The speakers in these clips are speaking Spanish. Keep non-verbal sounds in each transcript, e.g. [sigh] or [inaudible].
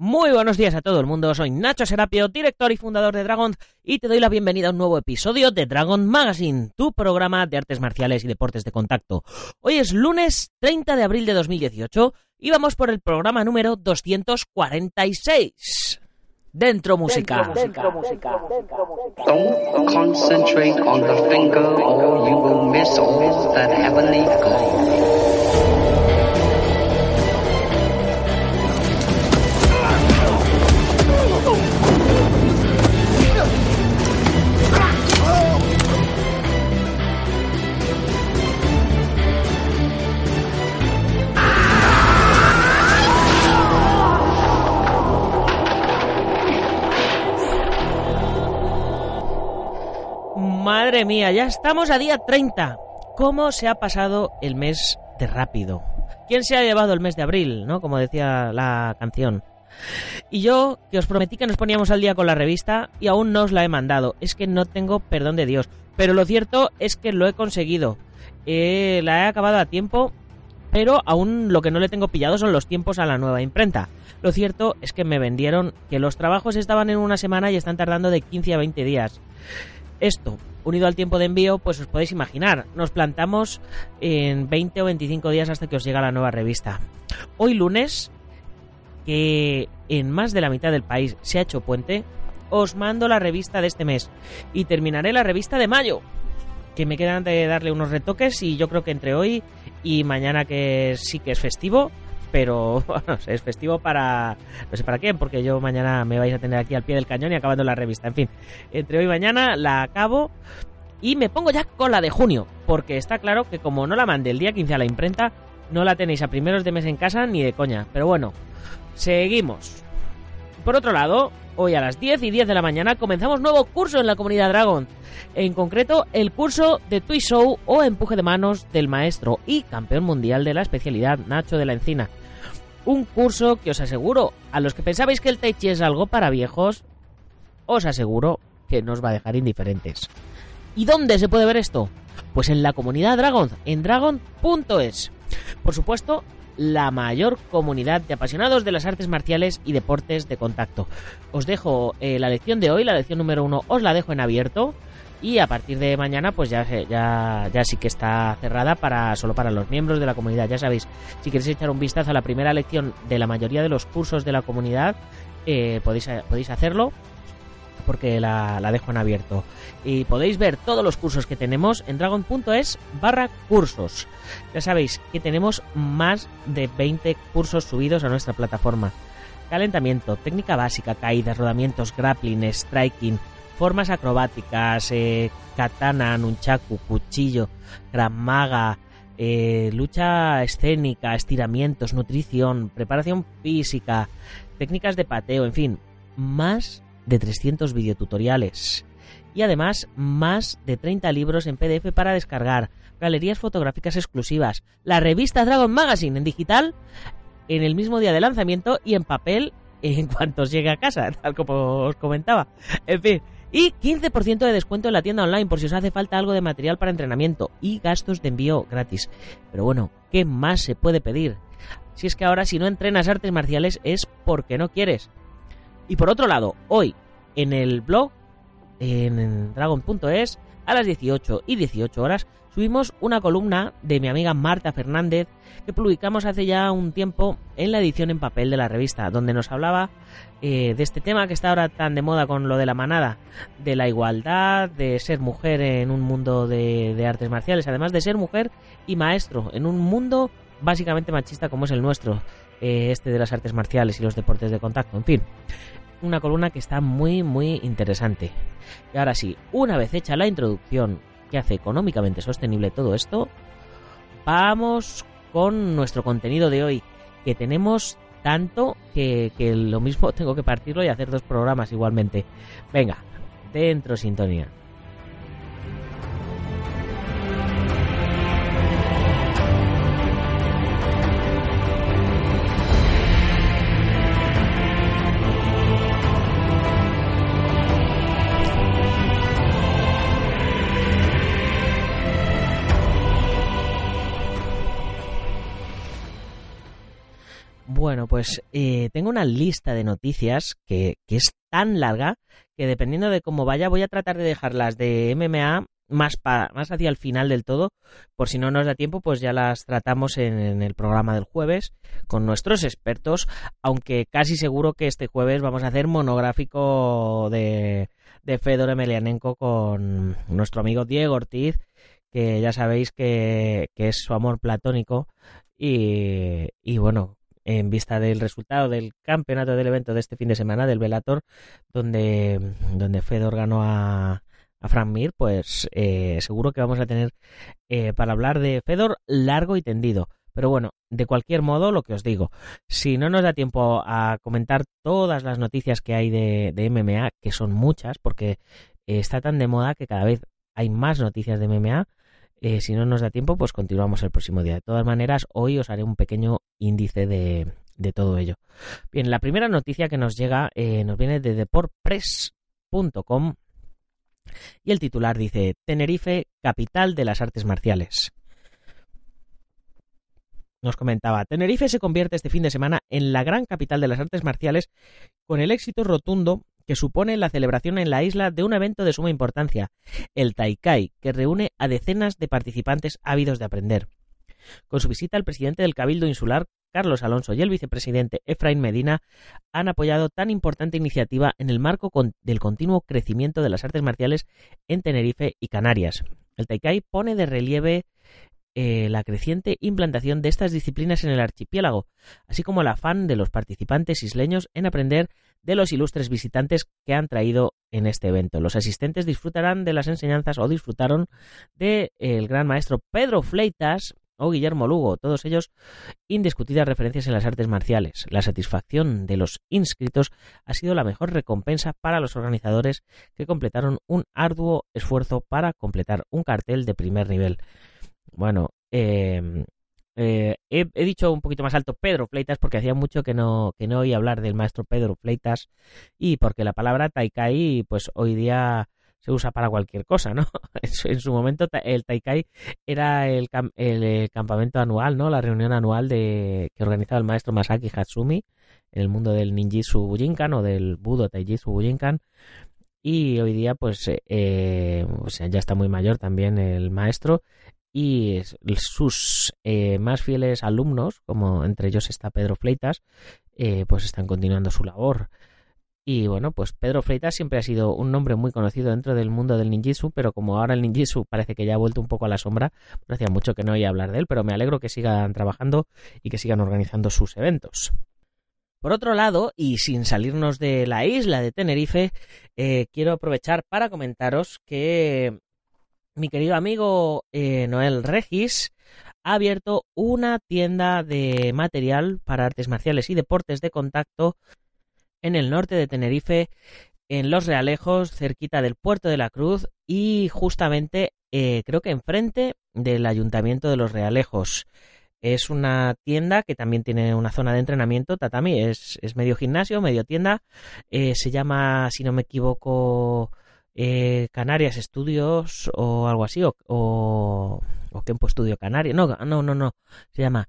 Muy buenos días a todo el mundo, soy Nacho Serapio, director y fundador de Dragon, y te doy la bienvenida a un nuevo episodio de Dragon Magazine, tu programa de artes marciales y deportes de contacto. Hoy es lunes 30 de abril de 2018 y vamos por el programa número 246. Dentro música. Dentro, música. Don't concentrate on the finger or you will miss all that heavenly glow. Madre mía, ya estamos a día 30. ¿Cómo se ha pasado el mes de rápido? ¿Quién se ha llevado el mes de abril, no? Como decía la canción. Y yo, que os prometí que nos poníamos al día con la revista y aún no os la he mandado. Es que no tengo perdón de Dios. Pero lo cierto es que lo he conseguido. Eh, la he acabado a tiempo, pero aún lo que no le tengo pillado son los tiempos a la nueva imprenta. Lo cierto es que me vendieron que los trabajos estaban en una semana y están tardando de 15 a 20 días. Esto, unido al tiempo de envío, pues os podéis imaginar, nos plantamos en 20 o 25 días hasta que os llega la nueva revista. Hoy lunes, que en más de la mitad del país se ha hecho puente, os mando la revista de este mes y terminaré la revista de mayo, que me quedan de darle unos retoques y yo creo que entre hoy y mañana que sí que es festivo, pero [laughs] es festivo para no sé para quién, porque yo mañana me vais a tener aquí al pie del cañón y acabando la revista. En fin, entre hoy y mañana la acabo y me pongo ya con la de junio, porque está claro que como no la mandé el día 15 a la imprenta, no la tenéis a primeros de mes en casa ni de coña. Pero bueno, seguimos. Por otro lado, hoy a las 10 y 10 de la mañana comenzamos nuevo curso en la comunidad Dragon. En concreto, el curso de Twist Show o empuje de manos del maestro y campeón mundial de la especialidad Nacho de la Encina. Un curso que os aseguro, a los que pensabais que el Tai Chi es algo para viejos, os aseguro que no os va a dejar indiferentes. ¿Y dónde se puede ver esto? Pues en la comunidad Dragon, en dragon.es. Por supuesto, la mayor comunidad de apasionados de las artes marciales y deportes de contacto. Os dejo eh, la lección de hoy, la lección número uno, os la dejo en abierto. Y a partir de mañana, pues ya, ya, ya sí que está cerrada para solo para los miembros de la comunidad. Ya sabéis, si queréis echar un vistazo a la primera lección de la mayoría de los cursos de la comunidad, eh, podéis, podéis hacerlo porque la, dejo en abierto. Y podéis ver todos los cursos que tenemos en dragon.es barra cursos. Ya sabéis que tenemos más de 20 cursos subidos a nuestra plataforma. Calentamiento, técnica básica, caídas, rodamientos, grappling, striking, formas acrobáticas, eh, katana, nunchaku, cuchillo, gramaga, eh, lucha escénica, estiramientos, nutrición, preparación física, técnicas de pateo, en fin, más de 300 videotutoriales. Y además, más de 30 libros en PDF para descargar, galerías fotográficas exclusivas, la revista Dragon Magazine en digital en el mismo día de lanzamiento y en papel en cuanto llegue a casa, [laughs] tal como os comentaba. En fin, y 15% de descuento en la tienda online por si os hace falta algo de material para entrenamiento y gastos de envío gratis. Pero bueno, ¿qué más se puede pedir? Si es que ahora si no entrenas artes marciales es porque no quieres. Y por otro lado, hoy en el blog, en dragon.es, a las 18 y 18 horas, subimos una columna de mi amiga Marta Fernández que publicamos hace ya un tiempo en la edición en papel de la revista, donde nos hablaba eh, de este tema que está ahora tan de moda con lo de la manada, de la igualdad, de ser mujer en un mundo de, artes marciales, además de ser mujer y maestro en un mundo básicamente machista como es el nuestro, eh, este de las artes marciales y los deportes de contacto, en fin una columna que está muy muy interesante. Y ahora sí, una vez hecha la introducción que hace económicamente sostenible todo esto, vamos con nuestro contenido de hoy, que tenemos tanto que, que lo mismo [laughs] tengo que partirlo y hacer dos programas igualmente. Venga, dentro sintonía. Pues eh, tengo una lista de noticias que, que es tan larga que dependiendo de cómo vaya voy a tratar de dejarlas de MMA más, pa- más hacia el final del todo. Por si no nos da tiempo, pues ya las tratamos en, en el programa del jueves con nuestros expertos, aunque casi seguro que este jueves vamos a hacer monográfico de, de Fedor Emelianenko con nuestro amigo Diego Ortiz, que ya sabéis que, que es su amor platónico y, y bueno, en vista del resultado del campeonato del evento de este fin de semana del Velator, donde, Fedor ganó a, a Frank Mir, pues eh, seguro que vamos a tener eh, para hablar de Fedor largo y tendido. Pero bueno, de cualquier modo, lo que os digo, si no nos da tiempo a comentar todas las noticias que hay de, de MMA, que son muchas, porque eh, está tan de moda que cada vez hay más noticias de MMA, eh, si no nos da tiempo, pues continuamos el próximo día. De todas maneras, hoy os haré un pequeño índice de, todo ello. Bien, la primera noticia que nos llega eh, nos viene de deportpress.com y el titular dice Tenerife, capital de las artes marciales. Nos comentaba, Tenerife se convierte este fin de semana en la gran capital de las artes marciales con el éxito rotundo que supone la celebración en la isla de un evento de suma importancia, el Taikai, que reúne a decenas de participantes ávidos de aprender. Con su visita, el presidente del Cabildo Insular, Carlos Alonso, y el vicepresidente Efraín Medina han apoyado tan importante iniciativa en el marco del continuo crecimiento de las artes marciales en Tenerife y Canarias. El Taikai pone de relieve eh, la creciente implantación de estas disciplinas en el archipiélago, así como el afán de los participantes isleños en aprender de los ilustres visitantes que han traído en este evento. Los asistentes disfrutarán de las enseñanzas o disfrutaron del gran maestro Pedro Fleitas o Guillermo Lugo, todos ellos indiscutidas referencias en las artes marciales. La satisfacción de los inscritos ha sido la mejor recompensa para los organizadores que completaron un arduo esfuerzo para completar un cartel de primer nivel. Bueno, eh, eh, he, dicho un poquito más alto Pedro Fleitas porque hacía mucho que no, que no oía hablar del maestro Pedro Fleitas y porque la palabra Taikai pues hoy día se usa para cualquier cosa, ¿no? [laughs] En su, en su momento el Taikai era el, el, campamento anual, ¿no? La reunión anual de que organizaba el maestro Masaki Hatsumi en el mundo del ninjitsu Bujinkan o del Budo Taijitsu Bujinkan y hoy día pues eh, sea, ya está muy mayor también el maestro y sus eh, más fieles alumnos, como entre ellos está Pedro Fleitas, eh, pues están continuando su labor. Y bueno, pues Pedro Freitas siempre ha sido un nombre muy conocido dentro del mundo del ninjitsu, pero como ahora el ninjitsu parece que ya ha vuelto un poco a la sombra, pues hacía mucho que no oía hablar de él, pero me alegro que sigan trabajando y que sigan organizando sus eventos. Por otro lado, y sin salirnos de la isla de Tenerife, eh, quiero aprovechar para comentaros que mi querido amigo eh, Noel Regis ha abierto una tienda de material para artes marciales y deportes de contacto en el norte de Tenerife, en Los Realejos, cerquita del puerto de la Cruz y justamente eh, creo que enfrente del ayuntamiento de Los Realejos. Es una tienda que también tiene una zona de entrenamiento, tatami, es, es medio gimnasio, medio tienda. Eh, se llama, si no me equivoco, eh, Canarias Estudios o algo así, o, o, o Kempo Studio Canarias. No, no, no, no. Se llama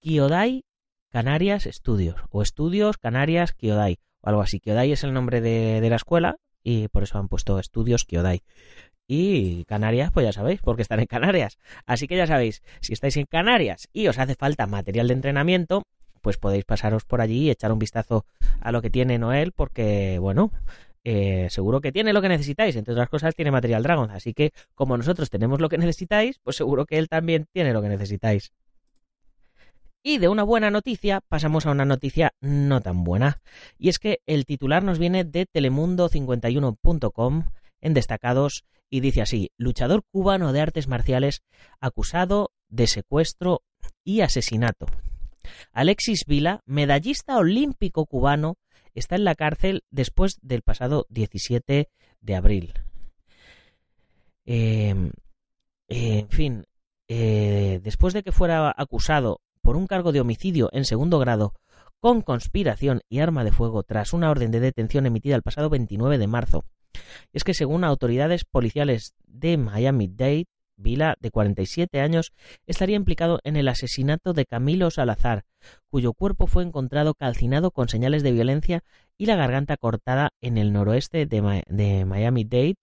Kyodai Canarias Estudios o Estudios Canarias Kyodai o algo así. Kyodai es el nombre de, de la escuela y por eso han puesto Estudios Kyodai. Y Canarias, pues ya sabéis, porque están en Canarias. Así que ya sabéis, si estáis en Canarias y os hace falta material de entrenamiento, pues podéis pasaros por allí y echar un vistazo a lo que tiene Noel, porque, bueno, eh, seguro que tiene lo que necesitáis. Entre otras cosas, tiene material Dragon. Así que, como nosotros tenemos lo que necesitáis, pues seguro que él también tiene lo que necesitáis. Y de una buena noticia pasamos a una noticia no tan buena. Y es que el titular nos viene de telemundo51.com en destacados y dice así, luchador cubano de artes marciales acusado de secuestro y asesinato. Alexis Vila, medallista olímpico cubano, está en la cárcel después del pasado 17 de abril. Em, en fin, eh, después de que fuera acusado por un cargo de homicidio en segundo grado con conspiración y arma de fuego tras una orden de detención emitida el pasado 29 de marzo. Es que según autoridades policiales de Miami-Dade, Vila, de 47 años, estaría implicado en el asesinato de Camilo Salazar, cuyo cuerpo fue encontrado calcinado con señales de violencia y la garganta cortada en el noroeste de, Miami-Dade,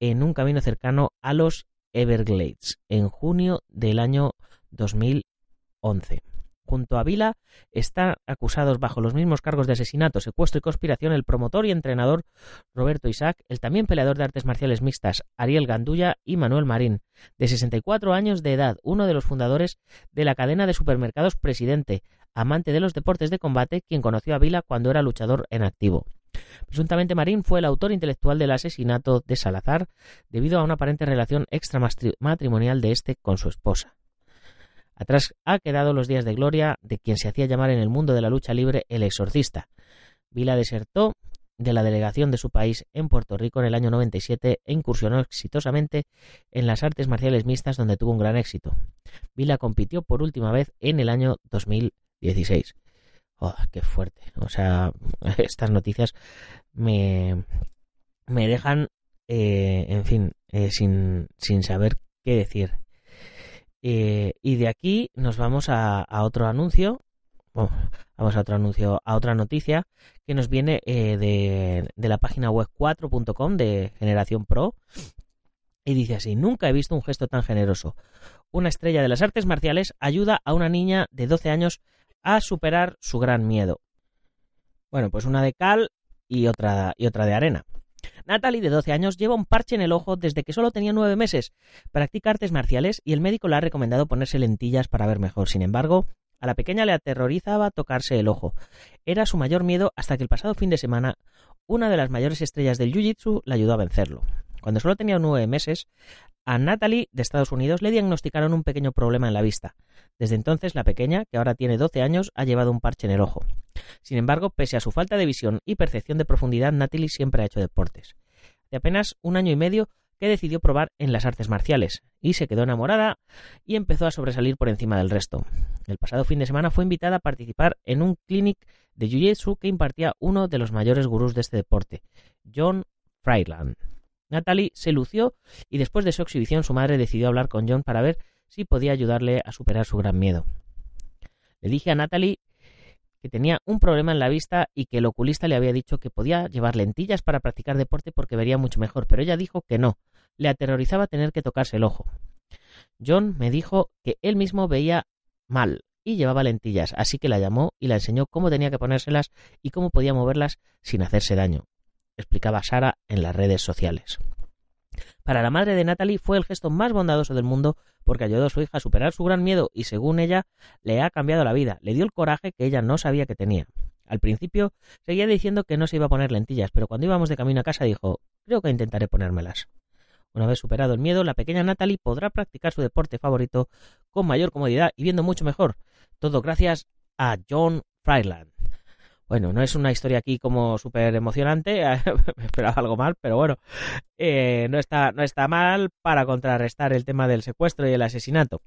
en un camino cercano a los Everglades, en junio del año 2011. Junto a Vila están acusados bajo los mismos cargos de asesinato, secuestro y conspiración el promotor y entrenador Roberto Isaac, el también peleador de artes marciales mixtas Ariel Gandulla y Manuel Marín, de 64 años de edad, uno de los fundadores de la cadena de supermercados Presidente, amante de los deportes de combate, quien conoció a Vila cuando era luchador en activo. Presuntamente Marín fue el autor intelectual del asesinato de Salazar debido a una aparente relación extramatrimonial de este con su esposa. Atrás ha quedado los días de gloria de quien se hacía llamar en el mundo de la lucha libre el exorcista. Vila desertó de la delegación de su país en Puerto Rico en el año 97 e incursionó exitosamente en las artes marciales mixtas donde tuvo un gran éxito. Vila compitió por última vez en el año 2016. Oh, qué fuerte. O sea, [laughs] estas noticias me, me dejan, eh, en fin, eh, sin, sin saber qué decir. Eh, y de aquí nos vamos a, otro anuncio. [laughs] vamos a otro anuncio, a otra noticia que nos viene eh, de, la página web 4.com de Generación Pro. Y dice así, nunca he visto un gesto tan generoso. Una estrella de las artes marciales ayuda a una niña de 12 años a superar su gran miedo. Bueno, pues una de cal y otra, y otra de arena. Natalie, de 12 años, lleva un parche en el ojo desde que solo tenía 9 meses. Practica artes marciales y el médico le ha recomendado ponerse lentillas para ver mejor. Sin embargo, a la pequeña le aterrorizaba tocarse el ojo. Era su mayor miedo hasta que el pasado fin de semana una de las mayores estrellas del Jiu-Jitsu la ayudó a vencerlo. Cuando solo tenía 9 meses, a Natalie de Estados Unidos le diagnosticaron un pequeño problema en la vista. Desde entonces, la pequeña, que ahora tiene 12 años, ha llevado un parche en el ojo. Sin embargo, pese a su falta de visión y percepción de profundidad, Natalie siempre ha hecho deportes. De apenas un año y medio que decidió probar en las artes marciales y se quedó enamorada y empezó a sobresalir por encima del resto. El pasado fin de semana fue invitada a participar en un clinic de Jiu-Jitsu que impartía uno de los mayores gurús de este deporte, John Fryland. Natalie se lució y después de su exhibición su madre decidió hablar con John para ver si podía ayudarle a superar su gran miedo. Le dije a Natalie que tenía un problema en la vista y que el oculista le había dicho que podía llevar lentillas para practicar deporte porque vería mucho mejor, pero ella dijo que no, le aterrorizaba tener que tocarse el ojo. John me dijo que él mismo veía mal y llevaba lentillas, así que la llamó y la enseñó cómo tenía que ponérselas y cómo podía moverlas sin hacerse daño explicaba Sara en las redes sociales. Para la madre de Natalie fue el gesto más bondadoso del mundo porque ayudó a su hija a superar su gran miedo y según ella le ha cambiado la vida, le dio el coraje que ella no sabía que tenía. Al principio seguía diciendo que no se iba a poner lentillas, pero cuando íbamos de camino a casa dijo creo que intentaré ponérmelas. Una vez superado el miedo, la pequeña Natalie podrá practicar su deporte favorito con mayor comodidad y viendo mucho mejor. Todo gracias a John Fryland. Bueno, no es una historia aquí como súper emocionante, me [laughs] esperaba algo mal, pero bueno, eh, no, está, no está mal para contrarrestar el tema del secuestro y el asesinato.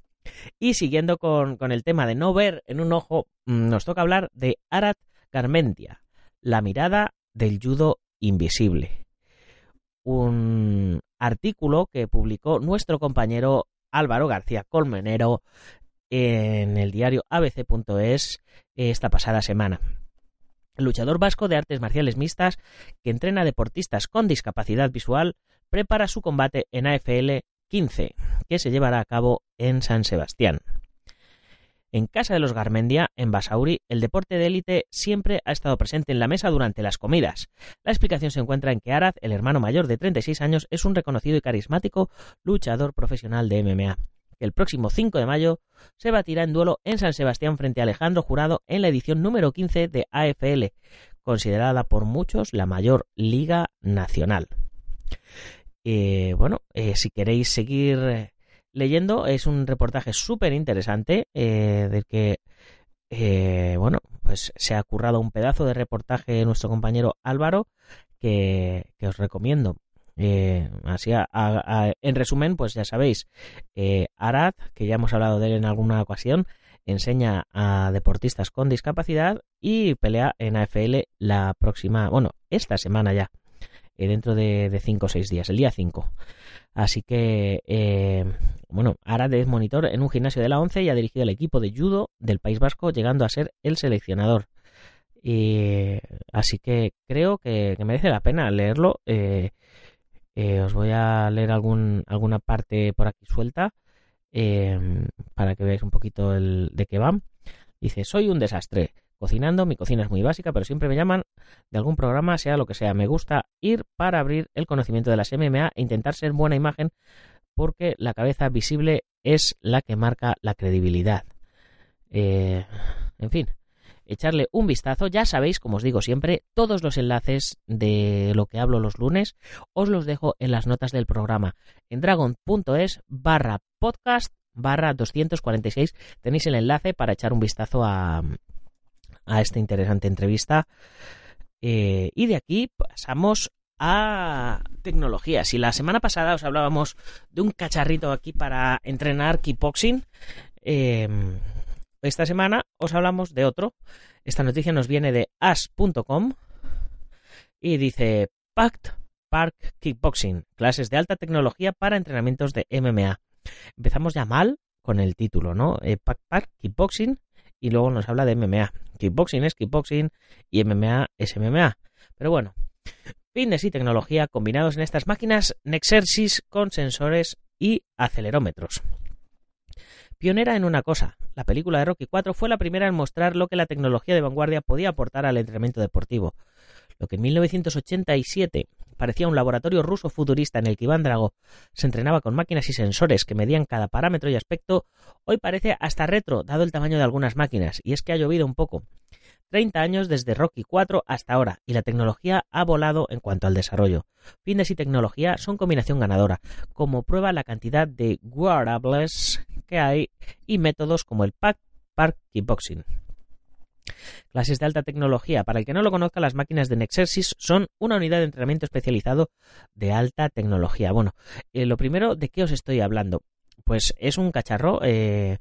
Y siguiendo con, con el tema de no ver en un ojo, mm, nos toca hablar de Arat Garmentia, la mirada del judo invisible. Un artículo que publicó nuestro compañero Álvaro García Colmenero en el diario abc.es esta pasada semana luchador vasco de artes marciales mixtas que entrena deportistas con discapacidad visual, prepara su combate en AFL 15, que se llevará a cabo en San Sebastián. En casa de los Garmendia, en Basauri, el deporte de élite siempre ha estado presente en la mesa durante las comidas. La explicación se encuentra en que Arad, el hermano mayor de 36 años, es un reconocido y carismático luchador profesional de MMA el próximo 5 de mayo se batirá en duelo en San Sebastián frente a Alejandro Jurado en la edición número 15 de AFL, considerada por muchos la mayor liga nacional. Eh, bueno, eh, si queréis seguir leyendo, es un reportaje súper interesante eh, del que eh, bueno, pues se ha currado un pedazo de reportaje nuestro compañero Álvaro que, que os recomiendo. Eh, así, en resumen, pues ya sabéis, eh, Arad, que ya hemos hablado de él en alguna ocasión, enseña a deportistas con discapacidad y pelea en AFL la próxima, bueno, esta semana ya, eh, dentro de 5 o 6 días, el día 5. Así que, eh, bueno, Arad es monitor en un gimnasio de la 11 y ha dirigido el equipo de judo del País Vasco, llegando a ser el seleccionador. Y, así que creo que, merece la pena leerlo. Eh, eh, os voy a leer algún, alguna parte por aquí suelta em, para que veáis un poquito el, de qué va. Dice, soy un desastre. Cocinando, mi cocina es muy básica, pero siempre me llaman de algún programa, sea lo que sea. Me gusta ir para abrir el conocimiento de las MMA e intentar ser buena imagen porque la cabeza visible es la que marca la credibilidad. Eh, en fin, echarle un vistazo. Ya sabéis, como os digo siempre, todos los enlaces de lo que hablo los lunes os los dejo en las notas del programa. En dragon.es barra podcast barra 246 tenéis el enlace para echar un vistazo a, a esta interesante entrevista. Eh, y de aquí pasamos a tecnología. Si la semana pasada os hablábamos de un cacharrito aquí para entrenar kickboxing, eh, esta semana os hablamos de otro. Esta noticia nos viene de as.com y dice Pact Park Kickboxing, clases de alta tecnología para entrenamientos de MMA. Empezamos ya mal con el título, ¿no? Eh, Pact Park Kickboxing y luego nos habla de MMA. Kickboxing es kickboxing y MMA es MMA. Pero bueno, fitness y tecnología combinados en estas máquinas Nexersis con sensores y acelerómetros. Pionera en una cosa, la película de Rocky IV fue la primera en mostrar lo que la tecnología de vanguardia podía aportar al entrenamiento deportivo. Lo que en 1987 parecía un laboratorio ruso futurista en el que Iván Drago se entrenaba con máquinas y sensores que medían cada parámetro y aspecto, hoy parece hasta retro, dado el tamaño de algunas máquinas, y es que ha llovido un poco. 30 años desde Rocky 4 hasta ahora y la tecnología ha volado en cuanto al desarrollo. Fitness y tecnología son combinación ganadora, como prueba la cantidad de wearables que hay y métodos como el Pack Park Kickboxing. Clases de alta tecnología. Para el que no lo conozca, las máquinas de Nexersis son una unidad de entrenamiento especializado de alta tecnología. Bueno, eh, lo primero, ¿de qué os estoy hablando? Pues es un cacharro eh,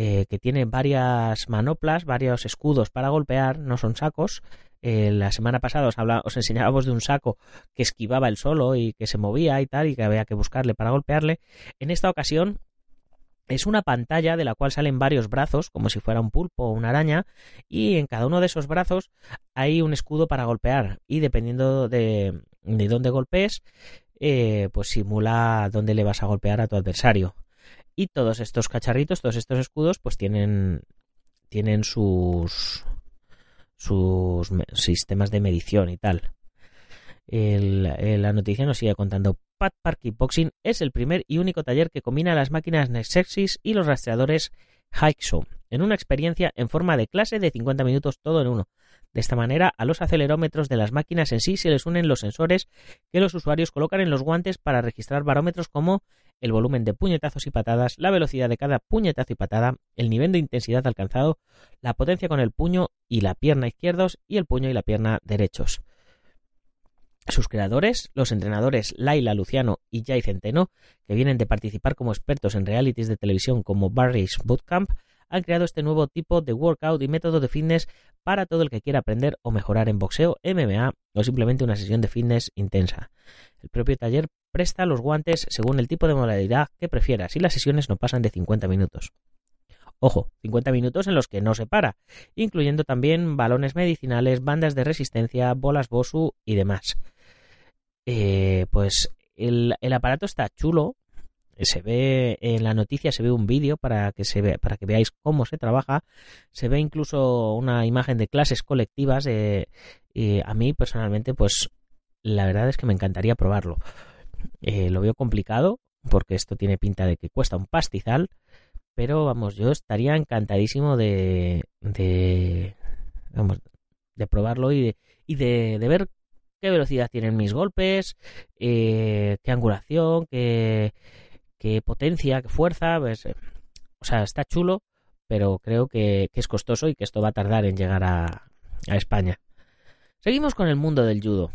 eh, que tiene varias manoplas, varios escudos para golpear, no son sacos. Eh, la semana pasada os, os enseñábamos de un saco que esquivaba el solo y que se movía y tal, y que había que buscarle para golpearle. En esta ocasión es una pantalla de la cual salen varios brazos, como si fuera un pulpo o una araña, y en cada uno de esos brazos hay un escudo para golpear, y dependiendo de, de dónde golpees, eh, pues simula dónde le vas a golpear a tu adversario. Y todos estos cacharritos, todos estos escudos, pues tienen, tienen sus, sus sistemas de medición y tal. la noticia nos sigue contando. Pat Park Kickboxing es el primer y único taller que combina las máquinas Nexexis y los rastreadores Hikeshow en una experiencia en forma de clase de 50 minutos todo en uno. De esta manera, a los acelerómetros de las máquinas en sí se les unen los sensores que los usuarios colocan en los guantes para registrar barómetros como el volumen de puñetazos y patadas, la velocidad de cada puñetazo y patada, el nivel de intensidad alcanzado, la potencia con el puño y la pierna izquierdos y el puño y la pierna derechos. Sus creadores, los entrenadores Laila Luciano y Jay Centeno, que vienen de participar como expertos en realities de televisión como Barry's Bootcamp, han creado este nuevo tipo de workout y método de fitness para todo el que quiera aprender o mejorar en boxeo, MMA o simplemente una sesión de fitness intensa. El propio taller presta los guantes según el tipo de modalidad que prefieras y las sesiones no pasan de 50 minutos. Ojo, 50 minutos en los que no se para, incluyendo también balones medicinales, bandas de resistencia, bolas Bosu y demás. Eh, pues el, aparato está chulo. Se ve en la noticia, se ve un vídeo para que se para que veáis cómo se trabaja. Se ve incluso una imagen de clases colectivas. Y a mí personalmente, pues la verdad es que me encantaría probarlo. Eh, lo veo complicado porque esto tiene pinta de que cuesta un pastizal, pero vamos, yo estaría encantadísimo de, de, vamos, de probarlo y de, y de, ver qué velocidad tienen mis golpes, eh, qué angulación, qué, qué, potencia, qué fuerza. Pues, eh, o sea, está chulo, pero creo que, que es costoso y que esto va a tardar en llegar a, España. Seguimos con el mundo del judo.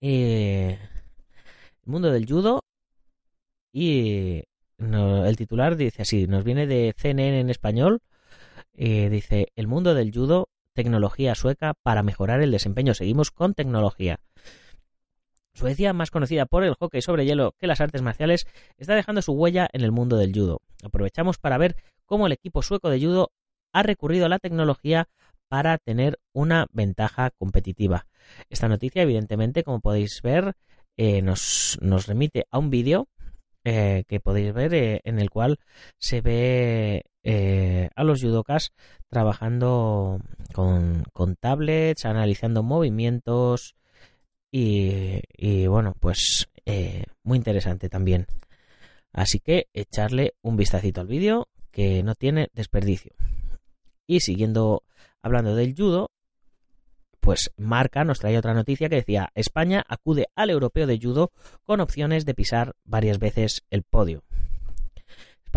Eh, el mundo del judo y el titular dice así, nos viene de CNN en español, eh, dice el mundo del judo, tecnología sueca para mejorar el desempeño. Seguimos con tecnología. Suecia, más conocida por el hockey sobre hielo que las artes marciales, está dejando su huella en el mundo del judo. Aprovechamos para ver cómo el equipo sueco de judo ha recurrido a la tecnología para tener una ventaja competitiva. Esta noticia, evidentemente, como podéis ver, eh, nos, remite a un vídeo eh, que podéis ver eh, en el cual se ve a los judokas trabajando con tablets, analizando movimientos y, bueno, pues eh, muy interesante también. Así que echarle un vistacito al vídeo que no tiene desperdicio. Y siguiendo hablando del judo, pues Marca nos trae otra noticia que decía España acude al europeo de judo con opciones de pisar varias veces el podio.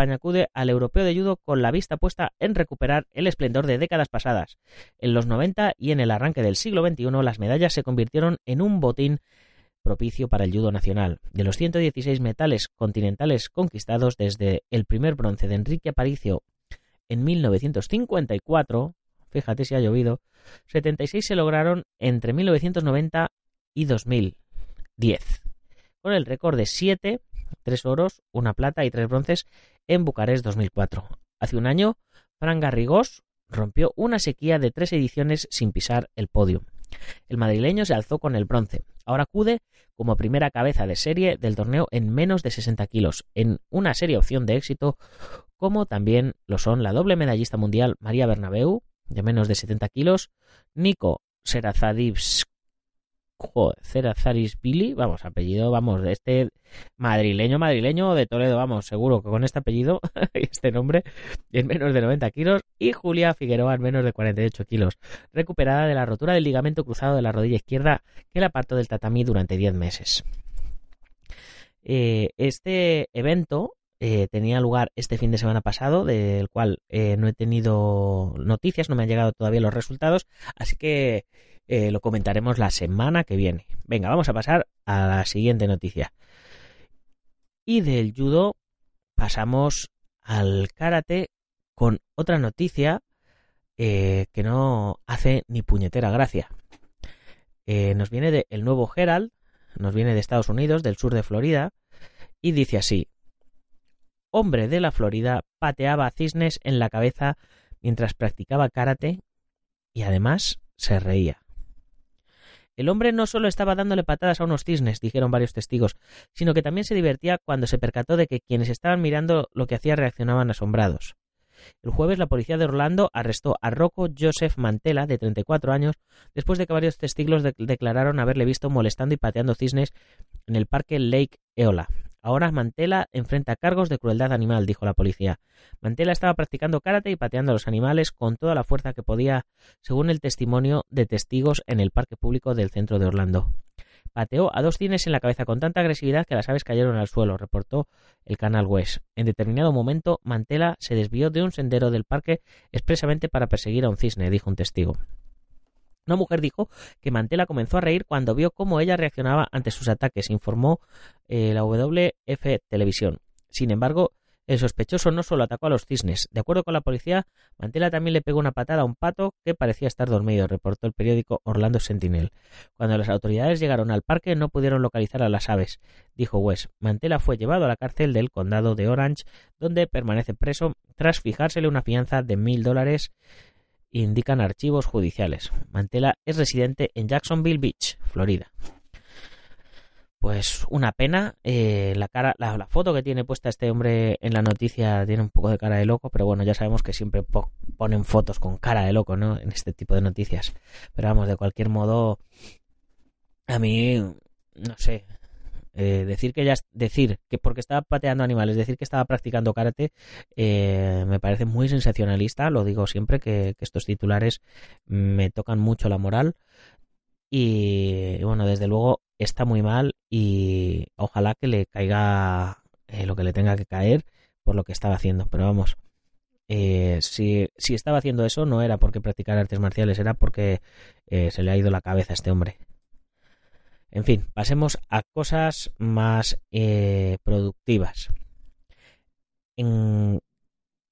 España acude al europeo de judo con la vista puesta en recuperar el esplendor de décadas pasadas. En los 90 y en el arranque del siglo XXI las medallas se convirtieron en un botín propicio para el judo nacional. De los 116 metales continentales conquistados desde el primer bronce de Enrique Aparicio en 1954, fíjate si ha llovido, 76 se lograron entre 1990 y 2010, con el récord de 7, 3 oros, una plata y 3 bronces en Bucarest 2004. Hace un año, Fran Garrigós rompió una sequía de tres ediciones sin pisar el podio. El madrileño se alzó con el bronce. Ahora acude como primera cabeza de serie del torneo en menos de 60 kilos, en una seria opción de éxito, como también lo son la doble medallista mundial María Bernabeu, de menos de 70 kilos, Nico Serazadivs Cerazaris Billy, vamos, apellido, vamos, este madrileño, madrileño de Toledo, vamos, seguro que con este apellido [laughs] y este nombre, en menos de 90 kilos, y Julia Figueroa en menos de 48 kilos, recuperada de la rotura del ligamento cruzado de la rodilla izquierda que la apartó del tatamí durante 10 meses. Eh, este evento eh, tenía lugar este fin de semana pasado, del cual eh, no he tenido noticias, no me han llegado todavía los resultados, así que eh, lo comentaremos la semana que viene. Venga, vamos a pasar a la siguiente noticia. Y del judo pasamos al karate con otra noticia que no hace ni puñetera gracia. nos viene de el nuevo Herald, nos viene de Estados Unidos, del sur de Florida, y dice así, hombre de la Florida pateaba a cisnes en la cabeza mientras practicaba karate y además se reía. El hombre no solo estaba dándole patadas a unos cisnes, dijeron varios testigos, sino que también se divertía cuando se percató de que quienes estaban mirando lo que hacía reaccionaban asombrados. El jueves la policía de Orlando arrestó a Rocco Joseph Mantela, de 34 años, después de que varios testigos de declararon haberle visto molestando y pateando cisnes en el parque Lake Eola, Ahora Mantela enfrenta cargos de crueldad animal, dijo la policía. Mantela estaba practicando karate y pateando a los animales con toda la fuerza que podía, según el testimonio de testigos en el parque público del centro de Orlando. Pateó a dos cines en la cabeza con tanta agresividad que las aves cayeron al suelo, reportó el canal West. En determinado momento, Mantela se desvió de un sendero del parque expresamente para perseguir a un cisne, dijo un testigo. Una mujer dijo que Mantela comenzó a reír cuando vio cómo ella reaccionaba ante sus ataques, informó eh, la WF Televisión. Sin embargo, el sospechoso no solo atacó a los cisnes. De acuerdo con la policía, Mantela también le pegó una patada a un pato que parecía estar dormido, reportó el periódico Orlando Sentinel. Cuando las autoridades llegaron al parque no pudieron localizar a las aves, dijo West. Mantela fue llevado a la cárcel del condado de Orange, donde permanece preso tras fijársele una fianza de mil dólares indican archivos judiciales. Mantela es residente en Jacksonville Beach, Florida. Pues una pena. Eh, la cara, la, foto que tiene puesta este hombre en la noticia tiene un poco de cara de loco, pero bueno, ya sabemos que siempre ponen fotos con cara de loco, ¿no? En este tipo de noticias. Pero vamos, de cualquier modo, a mí, no sé, eh, decir que ya decir que porque estaba pateando animales, decir que estaba practicando karate, eh, me parece muy sensacionalista. Lo digo siempre que, estos titulares me tocan mucho la moral. Y, bueno, desde luego está muy mal y ojalá que le caiga eh, lo que le tenga que caer por lo que estaba haciendo. Pero vamos, eh, si, si, estaba haciendo eso no era porque practicara artes marciales, era porque eh, se le ha ido la cabeza a este hombre. En fin, pasemos a cosas más eh, productivas. En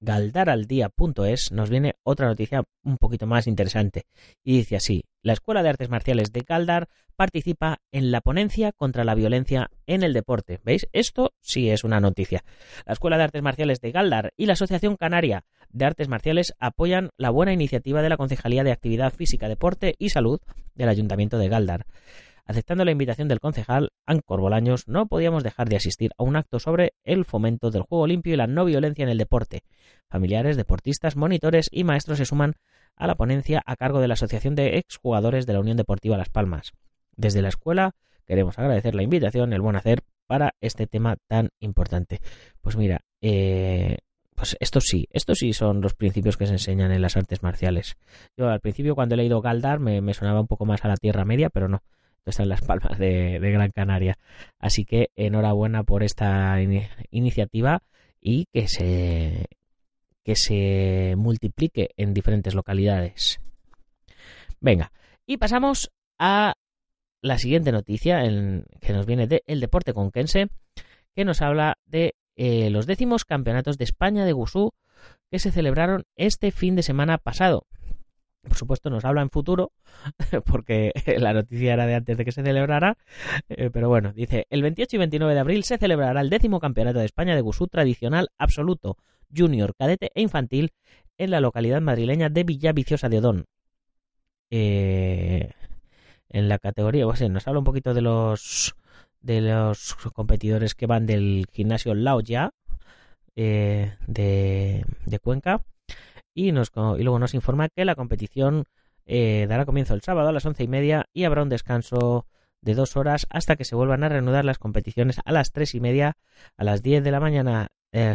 galdaraldía.es nos viene otra noticia un poquito más interesante. Y dice así, la Escuela de Artes Marciales de Galdar participa en la ponencia contra la violencia en el deporte. ¿Veis? Esto sí es una noticia. La Escuela de Artes Marciales de Galdar y la Asociación Canaria de Artes Marciales apoyan la buena iniciativa de la Concejalía de Actividad Física, Deporte y Salud del Ayuntamiento de Galdar. Aceptando la invitación del concejal Ancor Bolaños, no podíamos dejar de asistir a un acto sobre el fomento del juego limpio y la no violencia en el deporte. Familiares, deportistas, monitores y maestros se suman a la ponencia a cargo de la Asociación de Exjugadores de la Unión Deportiva Las Palmas. Desde la escuela queremos agradecer la invitación, el buen hacer para este tema tan importante. Pues mira, eh, pues esto sí, estos sí son los principios que se enseñan en las artes marciales. Yo al principio cuando he leído Galdar me, sonaba un poco más a la Tierra Media, pero no, está en las palmas de, Gran Canaria. Así que enhorabuena por esta iniciativa y que se, que se multiplique en diferentes localidades. Venga, y pasamos a la siguiente noticia que nos viene de El Deporte Conquense, que nos habla de eh, los décimos campeonatos de España de Gusú que se celebraron este fin de semana pasado. Por supuesto, nos habla en futuro, [laughs] porque [laughs] la noticia era de antes de que se celebrara. Eh, pero bueno, dice: el 28 y 29 de abril se celebrará el décimo campeonato de España de Gusú tradicional absoluto, junior, cadete e infantil en la localidad madrileña de Villaviciosa de Odón. Eh, en la categoría, pues, nos habla un poquito de los de los competidores que van del gimnasio Lao Ya eh, de, Cuenca y, nos, luego nos informa que la competición eh, dará comienzo el sábado a las once y media y habrá un descanso de dos horas hasta que se vuelvan a reanudar las competiciones a las tres y media a las diez de la mañana eh,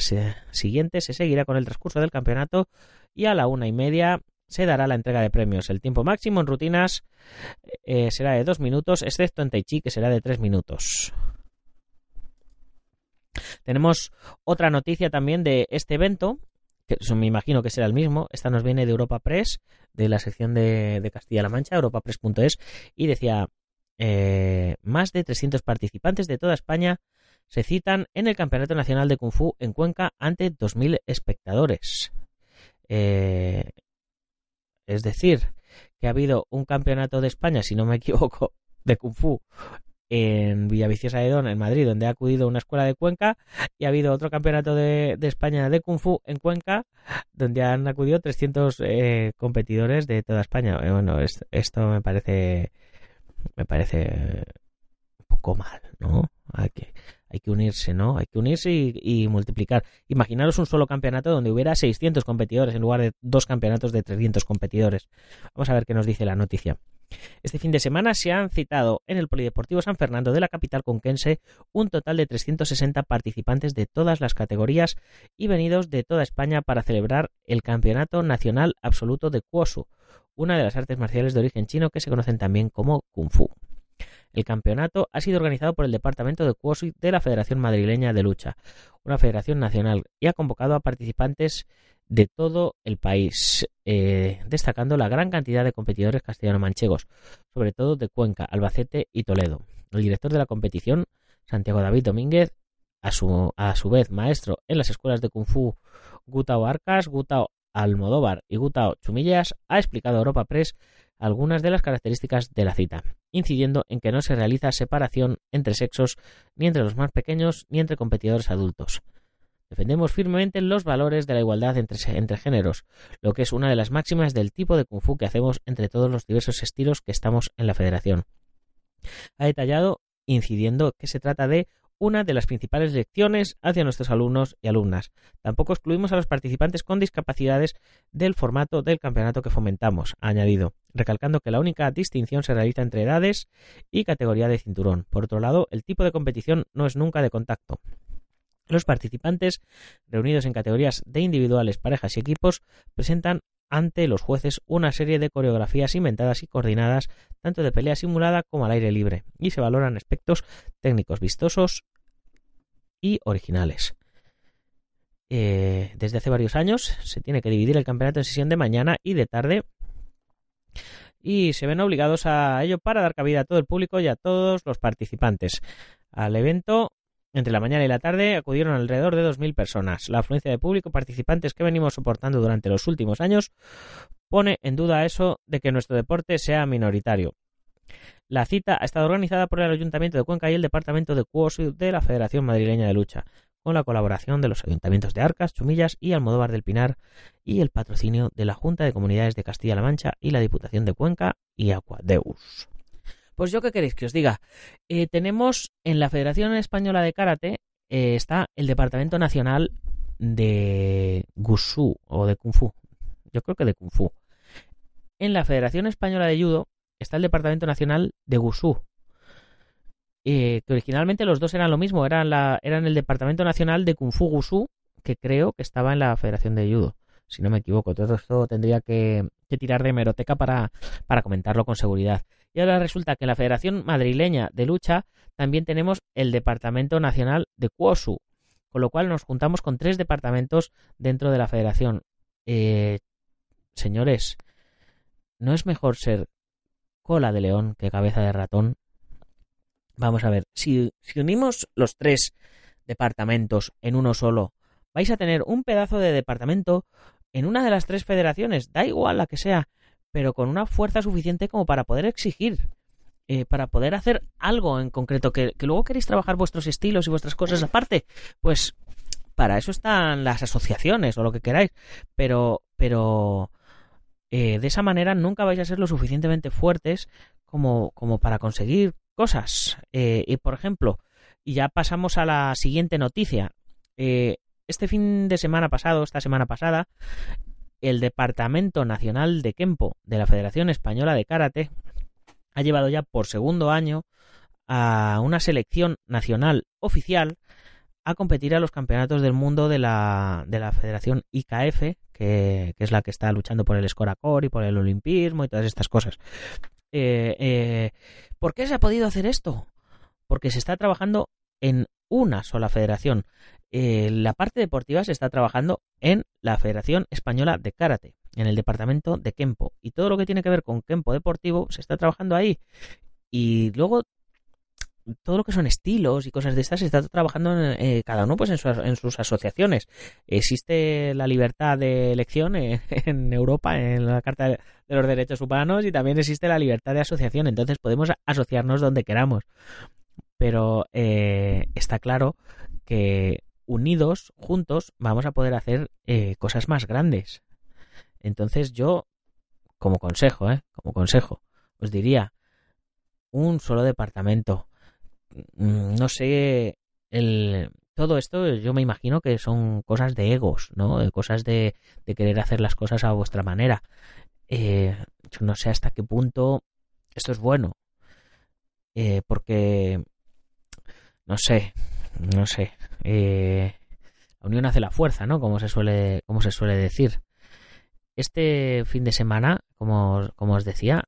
siguiente se seguirá con el transcurso del campeonato y a la una y media se dará la entrega de premios. El tiempo máximo en rutinas eh, será de dos minutos, excepto en Tai Chi, que será de tres minutos. Tenemos otra noticia también de este evento, me imagino que será el mismo. Esta nos viene de Europa Press, de la sección de, Castilla-La Mancha, europapress.es, y decía, eh, más de 300 participantes de toda España se citan en el Campeonato Nacional de Kung Fu en Cuenca ante 2.000 espectadores. Eh, es decir, que ha habido un campeonato de España, si no me [laughs] equivoco, de Kung Fu en Villaviciosa de Don, en Madrid, donde ha acudido una escuela de Cuenca, y ha habido otro campeonato de, España de Kung Fu en Cuenca, donde han acudido 300 eh, competidores de toda España. Eh, bueno, esto me parece, me parece un poco mal, ¿no? Hay que, hay que unirse, ¿no? Hay que unirse y, multiplicar. Imaginaros un solo campeonato donde hubiera 600 competidores en lugar de dos campeonatos de 300 competidores. Vamos a ver qué nos dice la noticia. Este fin de semana se han citado en el Polideportivo San Fernando de la capital conquense un total de 360 participantes de todas las categorías y venidos de toda España para celebrar el Campeonato Nacional Absoluto de Kuosu, una de las artes marciales de origen chino que se conocen también como Kung Fu. El campeonato ha sido organizado por el Departamento de Cuosi de la Federación Madrileña de Lucha, una federación nacional, y ha convocado a participantes de todo el país, eh, destacando la gran cantidad de competidores castellano-manchegos, sobre todo de Cuenca, Albacete y Toledo. El director de la competición, Santiago David Domínguez, a su, a su vez maestro en las escuelas de Kung Fu Gutao Arcas, Gutao Almodóvar y Gutao Chumillas, ha explicado a Europa Press algunas de las características de la cita, incidiendo en que no se realiza separación entre sexos, ni entre los más pequeños, ni entre competidores adultos. Defendemos firmemente los valores de la igualdad entre, entre, géneros, lo que es una de las máximas del tipo de kung fu que hacemos entre todos los diversos estilos que estamos en la federación. Ha detallado, incidiendo que se trata de una de las principales lecciones hacia nuestros alumnos y alumnas. Tampoco excluimos a los participantes con discapacidades del formato del campeonato que fomentamos, ha añadido, recalcando que la única distinción se realiza entre edades y categoría de cinturón. Por otro lado, el tipo de competición no es nunca de contacto. Los participantes, reunidos en categorías de individuales, parejas y equipos, presentan ante los jueces una serie de coreografías inventadas y coordinadas tanto de pelea simulada como al aire libre, y se valoran aspectos técnicos vistosos y originales. eh, desde hace varios años se tiene que dividir el campeonato en sesión de mañana y de tarde y se ven obligados a ello para dar cabida a todo el público y a todos los participantes. Al evento, entre la mañana y la tarde, acudieron alrededor de 2.000 personas. La afluencia de público participantes que venimos soportando durante los últimos años pone en duda eso de que nuestro deporte sea minoritario. La cita ha estado organizada por el Ayuntamiento de Cuenca y el Departamento de CUOS de la Federación Madrileña de Lucha, con la colaboración de los ayuntamientos de Arcas, Chumillas y Almodóvar del Pinar y el patrocinio de la Junta de Comunidades de Castilla-La Mancha y la Diputación de Cuenca y Aquadeus. Pues yo qué queréis que os diga. Eh, tenemos en la Federación Española de Karate eh, está el Departamento Nacional de Gusú o de Kung Fu. Yo creo que de Kung Fu. En la Federación Española de Judo está el Departamento Nacional de Gusú, eh, que originalmente los dos eran lo mismo, eran, el Departamento Nacional de Kung Fu Gusu, que creo que estaba en la Federación de Judo, si no me equivoco. Todo esto tendría que, tirar de hemeroteca para comentarlo con seguridad. Y ahora resulta que en la Federación Madrileña de Lucha también tenemos el Departamento Nacional de Kuosu, con lo cual nos juntamos con tres departamentos dentro de la Federación. Eh, señores, ¿no es mejor ser cola de león que cabeza de ratón? Vamos a ver, si, unimos los tres departamentos en uno solo, vais a tener un pedazo de departamento en una de las tres federaciones, da igual la que sea, pero con una fuerza suficiente como para poder exigir, eh, para poder hacer algo en concreto, que, luego queréis trabajar vuestros estilos y vuestras cosas aparte, pues para eso están las asociaciones o lo que queráis, pero, pero eh, de esa manera nunca vais a ser lo suficientemente fuertes como, como para conseguir cosas. Eh, y por ejemplo, y ya pasamos a la siguiente noticia. Este fin de semana pasado, esta semana pasada, el Departamento Nacional de Kempo de la Federación Española de Karate ha llevado ya por segundo año a una selección nacional oficial a competir a los campeonatos del mundo de la, de la Federación IKF, que, es la que está luchando por el Scoracore y por el Olimpismo y todas estas cosas. Eh, eh, ¿Por qué se ha podido hacer esto? Porque se está trabajando en una sola federación. Eh, la parte deportiva se está trabajando en la Federación Española de Karate, en el departamento de Kempo. Y todo lo que tiene que ver con Kempo deportivo se está trabajando ahí. Y luego todo lo que son estilos y cosas de estas se está trabajando en, eh, cada uno pues en, sus asociaciones. Existe la libertad de elección [laughs] en, Europa, en la Carta de los Derechos Humanos, y también existe la libertad de asociación. Entonces podemos asociarnos donde queramos. Pero eh, está claro que unidos, juntos, vamos a poder hacer eh, cosas más grandes. Entonces yo, como consejo, como consejo, os diría un solo departamento Mm, no sé, el, todo esto yo me imagino que son cosas de egos, ¿no? Cosas de, de querer hacer las cosas a vuestra manera. Eh, yo no sé hasta qué punto esto es bueno. Eh, porque, no sé, no sé. Eh, la unión hace la fuerza, ¿no? Como se suele, como se suele decir. Este fin de semana, como, como os decía,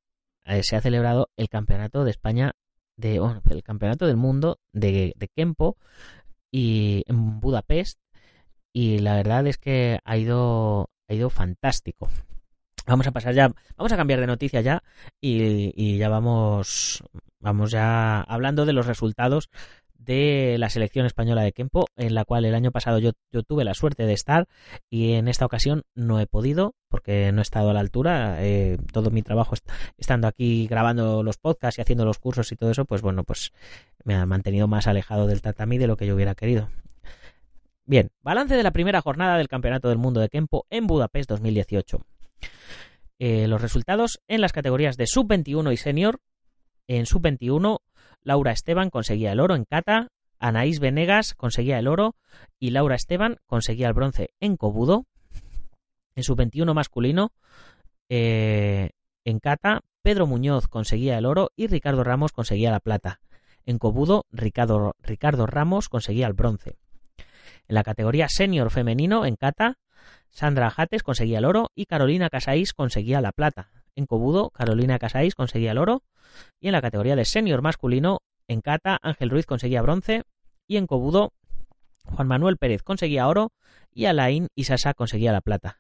se ha celebrado el Campeonato de España de, el Campeonato del Mundo de, de Kempo y en Budapest y la verdad es que ha ido ha ido fantástico. Vamos a pasar ya, vamos a cambiar de noticia ya y, y ya vamos vamos ya hablando de los resultados de la selección española de Kempo, en la cual el año pasado yo, tuve la suerte de estar y en esta ocasión no he podido porque no he estado a la altura. Eh, todo mi trabajo estando aquí grabando los podcasts y haciendo los cursos y todo eso, pues bueno, pues me ha mantenido más alejado del tatami de lo que yo hubiera querido. Bien, balance de la primera jornada del Campeonato del Mundo de Kempo en Budapest 2018. Eh, los resultados en las categorías de sub-21 y senior. En sub-21 Laura Esteban conseguía el oro en kata, Anaís Venegas conseguía el oro y Laura Esteban conseguía el bronce en Cobudo. En su 21 masculino, eh, en kata, Pedro Muñoz conseguía el oro y Ricardo Ramos conseguía la plata. En Cobudo, Ricardo, Ricardo Ramos conseguía el bronce. En la categoría senior femenino, en kata, Sandra Jates conseguía el oro y Carolina Casáis conseguía la plata. En Cobudo, Carolina Casáis conseguía el oro. Y en la categoría de senior masculino, en Cata, Ángel Ruiz conseguía bronce. Y en Cobudo, Juan Manuel Pérez conseguía oro y Alain Isasa conseguía la plata.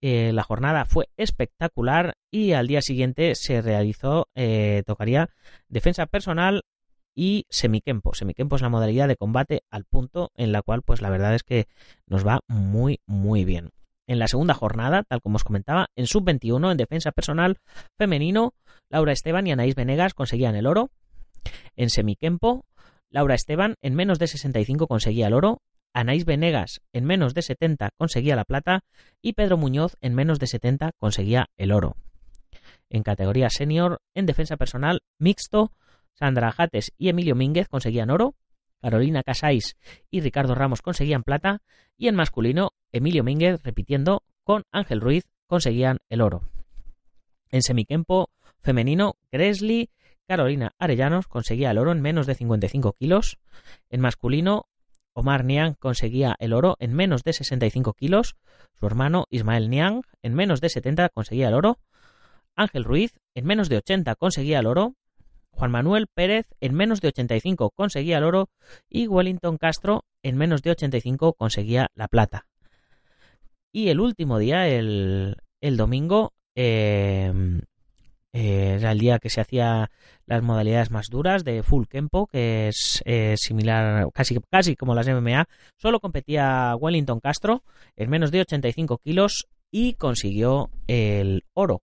Eh, la jornada fue espectacular y al día siguiente se realizó, eh, tocaría defensa personal y semiquempo. Semiquempo es la modalidad de combate al punto en la cual pues la verdad es que nos va muy muy bien. En la segunda jornada, tal como os comentaba, en sub-21 en defensa personal femenino, Laura Esteban y Anaís Venegas conseguían el oro. En semiquempo, Laura Esteban en menos de 65 conseguía el oro Anaís Venegas en menos de 70 conseguía la plata y Pedro Muñoz en menos de 70 conseguía el oro. En categoría senior, en defensa personal mixto, Sandra Jates y Emilio Mínguez conseguían oro, Carolina Casais y Ricardo Ramos conseguían plata y en masculino, Emilio Mínguez, repitiendo, con Ángel Ruiz conseguían el oro. En semiquempo femenino, Gresley Carolina Arellanos conseguía el oro en menos de 55 kilos. En masculino, Omar Niang conseguía el oro en menos de 65 kilos, su hermano Ismael Niang en menos de 70 conseguía el oro, Ángel Ruiz en menos de 80 conseguía el oro, Juan Manuel Pérez en menos de 85 conseguía el oro y Wellington Castro en menos de 85 conseguía la plata. Y el último día, el, domingo, eh, eh, era el día que se hacía las modalidades más duras de full kempo, que es eh, similar, casi, casi como las MMA. Solo competía Wellington Castro en menos de 85 kilos y consiguió el oro.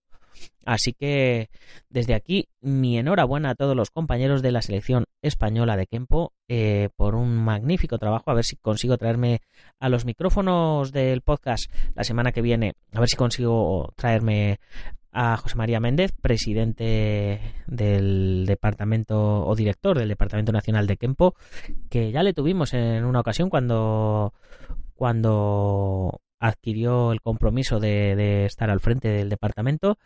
Así que desde aquí mi enhorabuena a todos los compañeros de la selección española de Kempo eh, por un magnífico trabajo. A ver si consigo traerme a los micrófonos del podcast la semana que viene. A ver si consigo traerme a José María Méndez, presidente del departamento o director del Departamento Nacional de Kempo, que ya le tuvimos en una ocasión cuando, cuando adquirió el compromiso de, estar al frente del departamento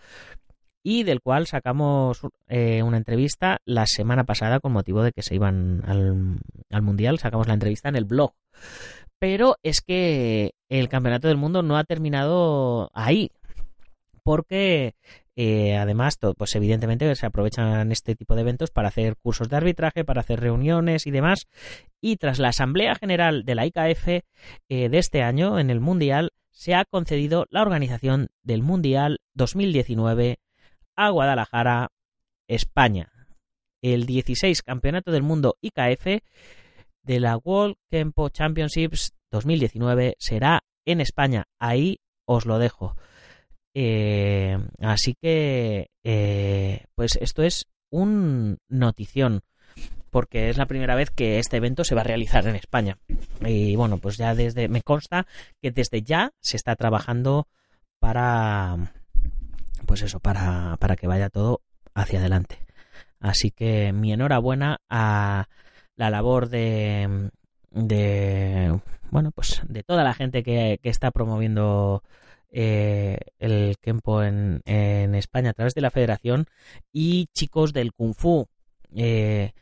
y del cual sacamos eh, una entrevista la semana pasada con motivo de que se iban al, al Mundial, sacamos la entrevista en el blog. Pero es que el Campeonato del Mundo no ha terminado ahí porque eh, además, pues evidentemente se aprovechan este tipo de eventos para hacer cursos de arbitraje, para hacer reuniones y demás. Y tras la Asamblea General de la IKF eh, de este año en el Mundial, se ha concedido la organización del Mundial 2019 a Guadalajara, España. El 16 Campeonato del Mundo IKF de la World Kempo Championships 2019 será en España. Ahí os lo dejo. Eh, así que, eh, pues esto es un notición, porque es la primera vez que este evento se va a realizar en España. Y bueno, pues ya desde, me consta que desde ya se está trabajando para, pues eso, para, para que vaya todo hacia adelante. Así que mi enhorabuena a la labor de, de bueno, pues de toda la gente que, que está promoviendo eh, el Kempo en, en, España a través de la federación y chicos del Kung Fu. Eh,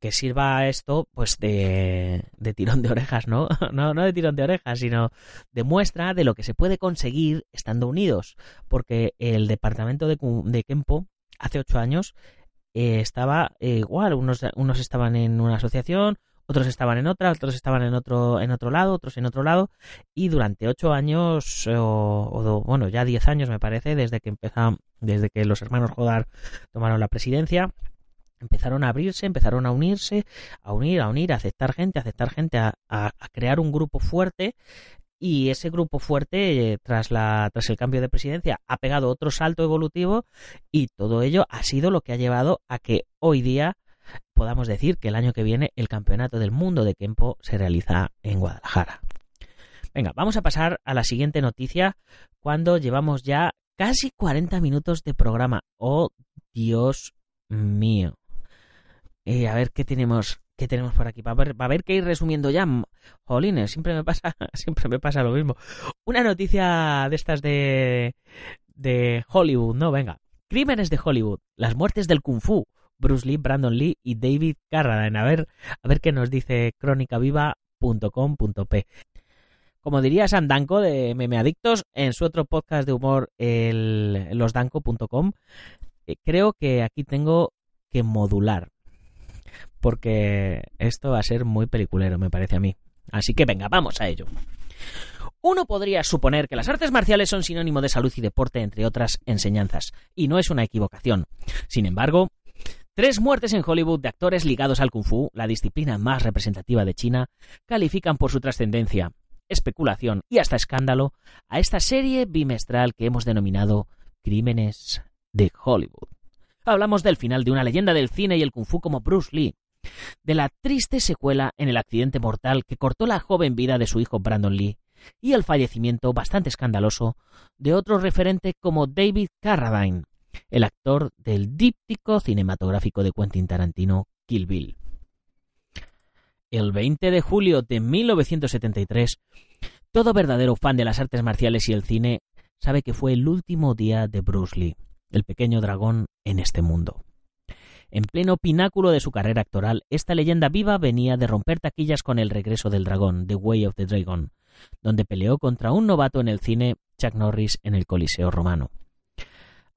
que sirva esto pues de, de, tirón de orejas, ¿no? [laughs] ¿no? No de tirón de orejas, sino de muestra de lo que se puede conseguir estando unidos. Porque el departamento de, de Kempo hace ocho años eh, estaba igual, unos, unos estaban en una asociación, otros estaban en otra, otros estaban en otro, en otro lado, otros en otro lado, y durante ocho años, o, bueno, ya diez años me parece, desde que empezaron, desde que los hermanos Jodar tomaron la presidencia, empezaron a abrirse, empezaron a unirse, a unir, a unir, a aceptar gente, a aceptar gente, a, crear un grupo fuerte. Y ese grupo fuerte eh, tras la tras el cambio de presidencia ha pegado otro salto evolutivo. Y todo ello ha sido lo que ha llevado a que hoy día podamos decir que el año que viene el Campeonato del Mundo de Kempo se realiza en Guadalajara. Venga, vamos a pasar a la siguiente noticia cuando llevamos ya casi 40 minutos de programa. Oh, Dios mío. Eh, a ver qué tenemos, qué tenemos por aquí. Va a haber, que ir resumiendo ya. Jolines, siempre me pasa, [laughs] siempre me pasa lo mismo. Una noticia de estas de, de Hollywood, ¿no? Venga. Crímenes de Hollywood. Las muertes del Kung Fu. Bruce Lee, Brandon Lee y David Carradine. A ver, a ver qué nos dice crónicaviva.com.p. Como diría Sam Danko de Meme Adictos en su otro podcast de humor, el, losdanko.com, eh, creo que aquí tengo que modular. porque esto va a ser muy peliculero, me parece a mí. Así que venga, vamos a ello. Uno podría suponer que las artes marciales son sinónimo de salud y deporte, entre otras enseñanzas, y no es una equivocación. Sin embargo, tres muertes en Hollywood de actores ligados al kung fu, la disciplina más representativa de China, califican por su trascendencia, especulación y hasta escándalo a esta serie bimestral que hemos denominado Crímenes de Hollywood. Hablamos del final de una leyenda del cine y el kung fu como Bruce Lee, de la triste secuela en el accidente mortal que cortó la joven vida de su hijo Brandon Lee y el fallecimiento bastante escandaloso de otro referente como David Carradine, el actor del díptico cinematográfico de Quentin Tarantino Kill Bill. El 20 de julio de 1973, todo verdadero fan de las artes marciales y el cine sabe que fue el último día de Bruce Lee, el pequeño dragón en este mundo. En pleno pináculo de su carrera actoral, esta leyenda viva venía de romper taquillas con El regreso del dragón, The Way of the Dragon, donde peleó contra un novato en el cine, Chuck Norris, en el Coliseo romano.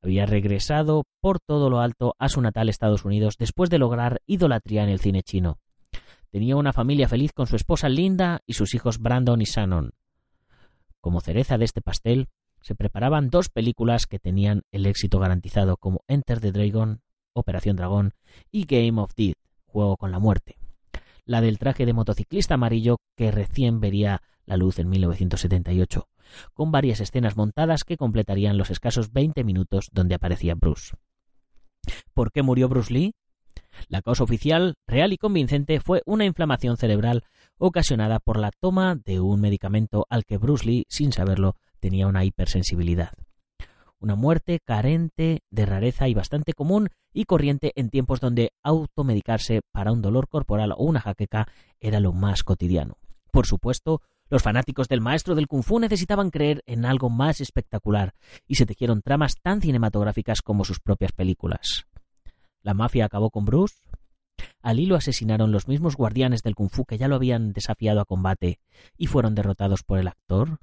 Había regresado por todo lo alto a su natal Estados Unidos después de lograr idolatría en el cine chino. Tenía una familia feliz con su esposa Linda y sus hijos Brandon y Shannon. Como cereza de este pastel, se preparaban dos películas que tenían el éxito garantizado como Enter the Dragon Operación Dragón y Game of Death, Juego con la Muerte. La del traje de motociclista amarillo que recién vería la luz en 1978, con varias escenas montadas que completarían los escasos 20 minutos donde aparecía Bruce. ¿Por qué murió Bruce Lee? La causa oficial, real y convincente, fue una inflamación cerebral ocasionada por la toma de un medicamento al que Bruce Lee, sin saberlo, tenía una hipersensibilidad una muerte carente de rareza y bastante común y corriente en tiempos donde automedicarse para un dolor corporal o una jaqueca era lo más cotidiano. Por supuesto, los fanáticos del maestro del kung fu necesitaban creer en algo más espectacular y se tejieron tramas tan cinematográficas como sus propias películas. ¿La mafia acabó con Bruce? Al hilo asesinaron los mismos guardianes del kung fu que ya lo habían desafiado a combate y fueron derrotados por el actor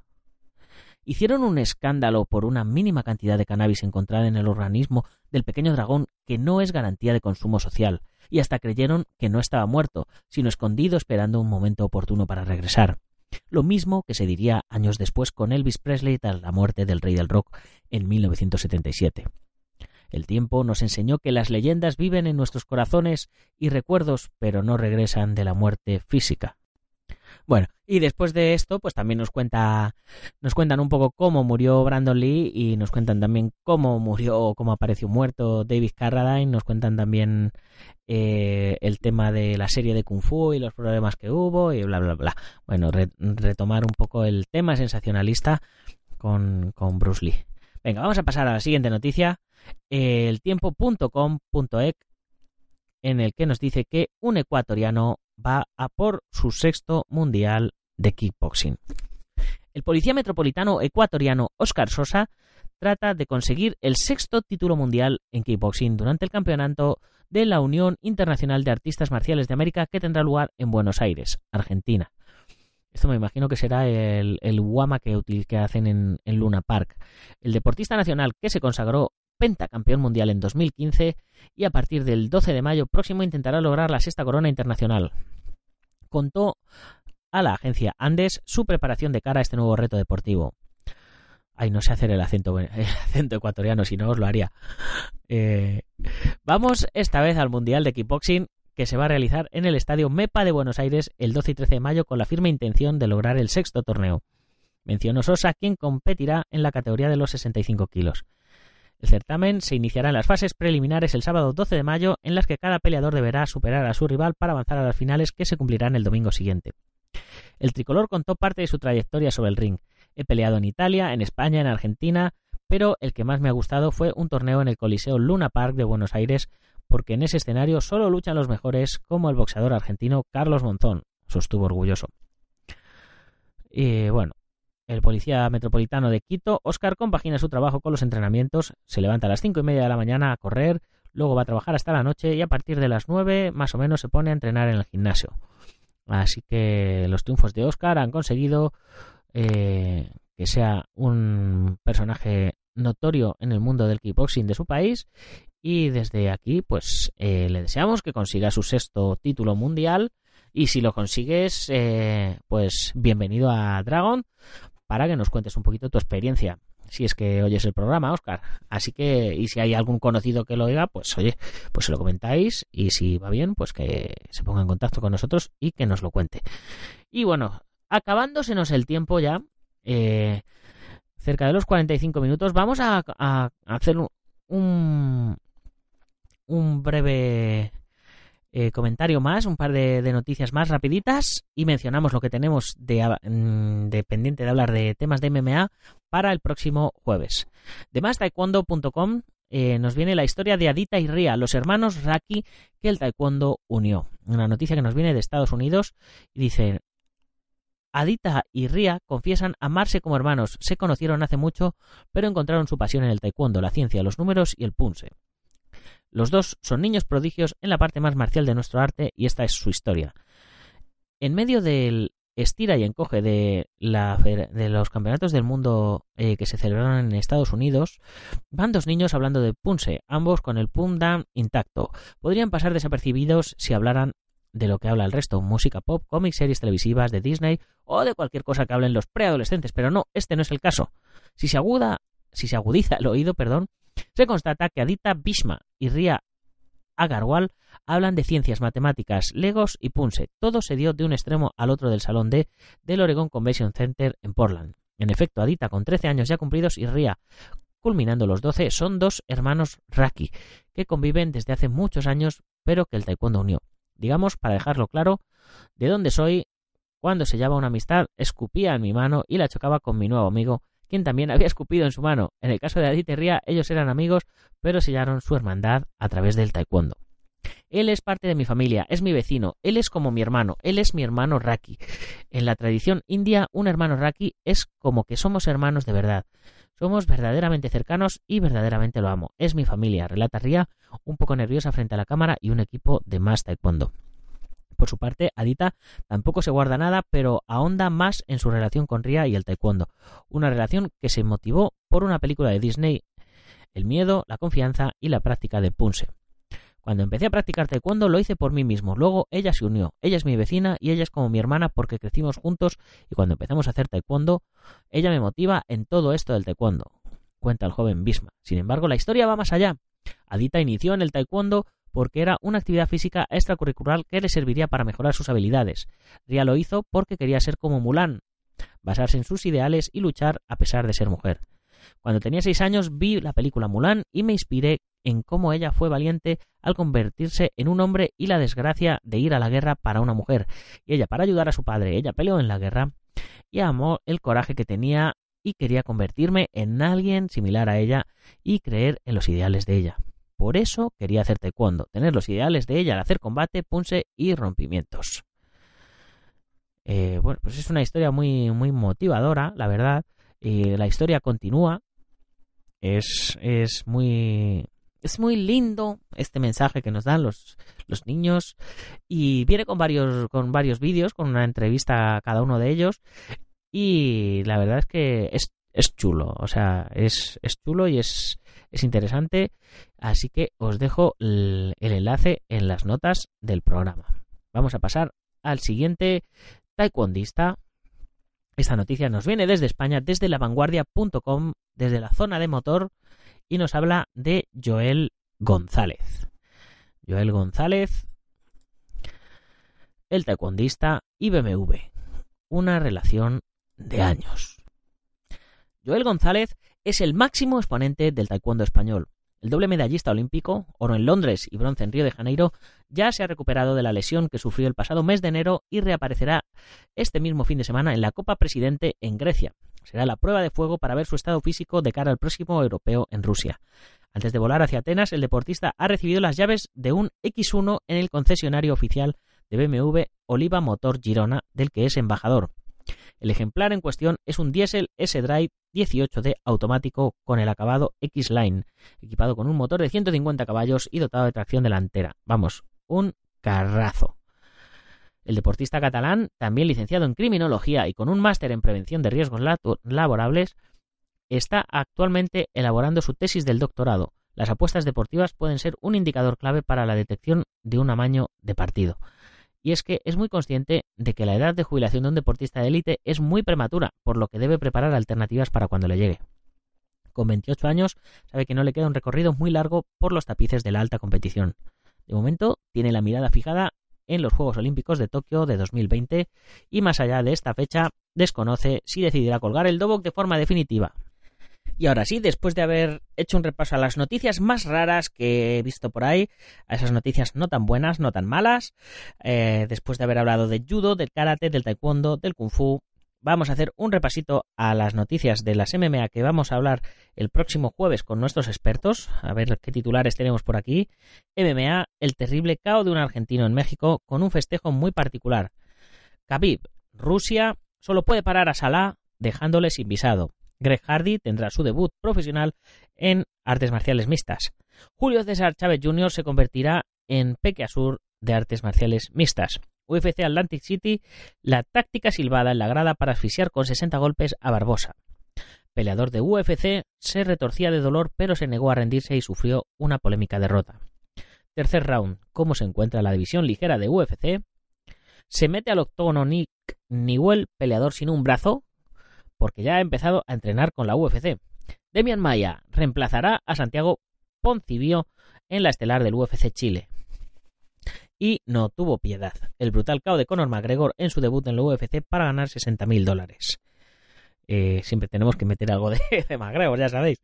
hicieron un escándalo por una mínima cantidad de cannabis encontrada en el organismo del pequeño dragón que no es garantía de consumo social, y hasta creyeron que no estaba muerto, sino escondido esperando un momento oportuno para regresar. Lo mismo que se diría años después con Elvis Presley tras la muerte del rey del rock en 1977. El tiempo nos enseñó que las leyendas viven en nuestros corazones y recuerdos, pero no regresan de la muerte física. Bueno, y después de esto, pues también nos cuenta, nos cuentan un poco cómo murió Brandon Lee y nos cuentan también cómo murió, cómo apareció muerto David Carradine, nos cuentan también eh, el tema de la serie de Kung Fu y los problemas que hubo y bla, bla, bla. Bueno, retomar un poco el tema sensacionalista con, con Bruce Lee. Venga, vamos a pasar a la siguiente noticia. El tiempo.com.ec en el que nos dice que un ecuatoriano va a por su sexto mundial de kickboxing. El policía metropolitano ecuatoriano Oscar Sosa trata de conseguir el sexto título mundial en kickboxing durante el campeonato de la Unión Internacional de Artistas Marciales de América que tendrá lugar en Buenos Aires, Argentina. Esto me imagino que será el, el que, hacen en, en Luna Park. El deportista nacional que se consagró pentacampeón mundial en 2015 y a partir del 12 de mayo próximo intentará lograr la sexta corona internacional. Contó a la agencia Andes su preparación de cara a este nuevo reto deportivo. Ay, no sé hacer el acento, [laughs] acento ecuatoriano, si no os lo haría. Eh, vamos esta vez al Mundial de Kickboxing que se va a realizar en el Estadio MEPA de Buenos Aires el 12 y 13 de mayo con la firme intención de lograr el sexto torneo. Mencionó Sosa, quien competirá en la categoría de los 65 kilos. El certamen se iniciará en las fases preliminares el sábado 12 de mayo, en las que cada peleador deberá superar a su rival para avanzar a las finales que se cumplirán el domingo siguiente. El tricolor contó parte de su trayectoria sobre el ring. He peleado en Italia, en España, en Argentina, pero el que más me ha gustado fue un torneo en el Coliseo Luna Park de Buenos Aires, porque en ese escenario solo luchan los mejores, como el boxeador argentino Carlos Monzón. Sostuvo orgulloso. Y bueno, el policía metropolitano de Quito, Oscar, compagina su trabajo con los entrenamientos, se levanta a las cinco y media de la mañana a correr, luego va a trabajar hasta la noche y a partir de las nueve más o menos se pone a entrenar en el gimnasio. Así que los triunfos de Oscar han conseguido eh, que sea un personaje notorio en el mundo del kickboxing de su país Y desde aquí, pues eh, le deseamos que consiga su sexto título mundial. Y si lo consigues, eh, pues bienvenido a Dragon para que nos cuentes un poquito tu experiencia. Si es que oyes el programa, Oscar. Así que, y si hay algún conocido que lo oiga, pues oye, pues se lo comentáis. Y si va bien, pues que se ponga en contacto con nosotros y que nos lo cuente. Y bueno, acabándosenos el tiempo ya, eh, cerca de los 45 minutos, vamos a, a hacer un, un breve eh, comentario más, un par de, noticias más rapiditas y mencionamos lo que tenemos de, mm, pendiente de hablar de temas de MMA para el próximo jueves. De más taekwondo.com eh, nos viene la historia de Adita y Ria, los hermanos Raki que el taekwondo unió. Una noticia que nos viene de Estados Unidos y dice Adita y Ria confiesan amarse como hermanos. Se conocieron hace mucho, pero encontraron su pasión en el taekwondo, la ciencia, los números y el punse. Los dos son niños prodigios en la parte más marcial de nuestro arte y esta es su historia. En medio del estira y encoge de, la, de los campeonatos del mundo eh, que se celebraron en Estados Unidos, van dos niños hablando de Punse, ambos con el Pum Dam intacto. Podrían pasar desapercibidos si hablaran de lo que habla el resto, música pop, cómics, series televisivas de Disney o de cualquier cosa que hablen los preadolescentes, pero no, este no es el caso. Si se aguda, si se agudiza el oído, perdón, se constata que Adita Bishma y Ria Agarwal hablan de ciencias, matemáticas, legos y punse. Todo se dio de un extremo al otro del salón D del Oregon Convention Center en Portland. En efecto, Adita, con 13 años ya cumplidos, y Ria, culminando los 12, son dos hermanos Raki, que conviven desde hace muchos años, pero que el taekwondo unió. Digamos, para dejarlo claro, de dónde soy, cuando se llama una amistad, escupía en mi mano y la chocaba con mi nuevo amigo, quien también había escupido en su mano. En el caso de Adit y Ria, ellos eran amigos, pero sellaron su hermandad a través del taekwondo. Él es parte de mi familia, es mi vecino, él es como mi hermano, él es mi hermano Raki. En la tradición india, un hermano Raki es como que somos hermanos de verdad. Somos verdaderamente cercanos y verdaderamente lo amo. Es mi familia, relata Ria, un poco nerviosa frente a la cámara y un equipo de más taekwondo. Por su parte, Adita tampoco se guarda nada, pero ahonda más en su relación con Ria y el taekwondo, una relación que se motivó por una película de Disney, el miedo, la confianza y la práctica de punse. Cuando empecé a practicar taekwondo lo hice por mí mismo, luego ella se unió, ella es mi vecina y ella es como mi hermana porque crecimos juntos y cuando empezamos a hacer taekwondo, ella me motiva en todo esto del taekwondo, cuenta el joven Bisma. Sin embargo, la historia va más allá. Adita inició en el taekwondo porque era una actividad física extracurricular que le serviría para mejorar sus habilidades. Ria lo hizo porque quería ser como Mulan, basarse en sus ideales y luchar a pesar de ser mujer. Cuando tenía seis años vi la película Mulan y me inspiré en cómo ella fue valiente al convertirse en un hombre y la desgracia de ir a la guerra para una mujer. Y ella para ayudar a su padre, ella peleó en la guerra y amó el coraje que tenía y quería convertirme en alguien similar a ella y creer en los ideales de ella. Por eso quería hacer taekwondo, tener los ideales de ella al hacer combate, punse y rompimientos. Eh, bueno, pues es una historia muy, muy motivadora, la verdad. La historia continúa. Es, es muy. Es muy lindo este mensaje que nos dan los, los niños. Y viene con varios, con varios vídeos, con una entrevista a cada uno de ellos. Y la verdad es que es, es chulo. O sea, es, es chulo y es, es interesante. Así que os dejo el, enlace en las notas del programa. Vamos a pasar al siguiente taekwondista. Esta noticia nos viene desde España, desde lavanguardia.com, desde la zona de motor, y nos habla de Joel González. Joel González, el taekwondista y BMW. Una relación de años. Joel González es el máximo exponente del taekwondo español. El doble medallista olímpico, oro en Londres y bronce en Río de Janeiro, ya se ha recuperado de la lesión que sufrió el pasado mes de enero y reaparecerá este mismo fin de semana en la Copa Presidente en Grecia. Será la prueba de fuego para ver su estado físico de cara al próximo europeo en Rusia. Antes de volar hacia Atenas, el deportista ha recibido las llaves de un X1 en el concesionario oficial de BMW Oliva Motor Girona, del que es embajador. El ejemplar en cuestión es un diésel S-Drive 18D automático con el acabado X-Line, equipado con un motor de 150 caballos y dotado de tracción delantera. Vamos, un carrazo. El deportista catalán, también licenciado en criminología y con un máster en prevención de riesgos laborables, está actualmente elaborando su tesis del doctorado, las apuestas deportivas pueden ser un indicador clave para la detección de un amaño de partido. Y es que es muy consciente de que la edad de jubilación de un deportista de élite es muy prematura, por lo que debe preparar alternativas para cuando le llegue. Con 28 años, sabe que no le queda un recorrido muy largo por los tapices de la alta competición. De momento, tiene la mirada fijada en los Juegos Olímpicos de Tokio de 2020 y más allá de esta fecha, desconoce si decidirá colgar el Dobok de forma definitiva. Y ahora sí, después de haber hecho un repaso a las noticias más raras que he visto por ahí, a esas noticias no tan buenas, no tan malas, eh, después de haber hablado de judo, del karate, del taekwondo, del kung fu, vamos a hacer un repasito a las noticias de las MMA que vamos a hablar el próximo jueves con nuestros expertos, a ver qué titulares tenemos por aquí. MMA, el terrible caos de un argentino en México con un festejo muy particular. Khabib, Rusia, solo puede parar a Salah dejándole sin visado. Greg Hardy tendrá su debut profesional en artes marciales mixtas. Julio César Chávez Jr. se convertirá en Peque Asur de artes marciales mixtas. UFC Atlantic City, la táctica silbada en la grada para asfixiar con 60 golpes a Barbosa. Peleador de UFC se retorcía de dolor pero se negó a rendirse y sufrió una polémica derrota. Tercer round, ¿cómo se encuentra la división ligera de UFC? Se mete al octógono Nick Newell, peleador sin un brazo, porque ya ha empezado a entrenar con la UFC. Demian Maya reemplazará a Santiago Poncibio en la estelar del UFC Chile. Y no tuvo piedad. El brutal KO de Conor McGregor en su debut en la UFC para ganar 60.000 dólares. Eh, siempre tenemos que meter algo de, [laughs] de, McGregor, ya sabéis.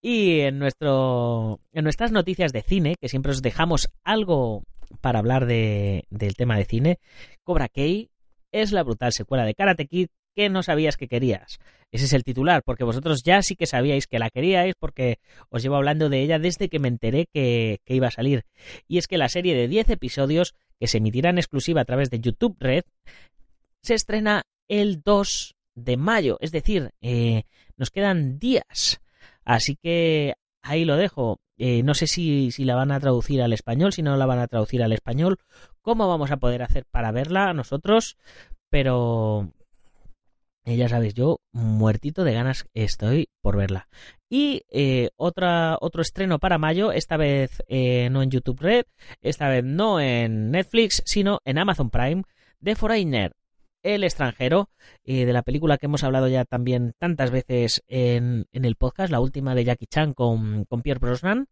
Y en, nuestro, en nuestras noticias de cine, que siempre os dejamos algo para hablar de, del tema de cine, Cobra Kai es la brutal secuela de Karate Kid que no sabías que querías. Ese es el titular, porque vosotros ya sí que sabíais que la queríais, porque os llevo hablando de ella desde que me enteré que, iba a salir. Y es que la serie de 10 episodios, que se emitirá en exclusiva a través de YouTube Red, se estrena el 2 de mayo, es decir, eh, nos quedan días. Así que ahí lo dejo. Eh, no sé si, si, la van a traducir al español, si no la van a traducir al español, cómo vamos a poder hacer para verla nosotros, pero, ya sabéis, yo muertito de ganas estoy por verla. Y eh, otra, otro estreno para mayo, esta vez eh, no en YouTube Red, esta vez no en Netflix, sino en Amazon Prime, The Foreigner, El extranjero, eh, de la película que hemos hablado ya también tantas veces en, en el podcast, la última de Jackie Chan con, con Pierre Brosnan.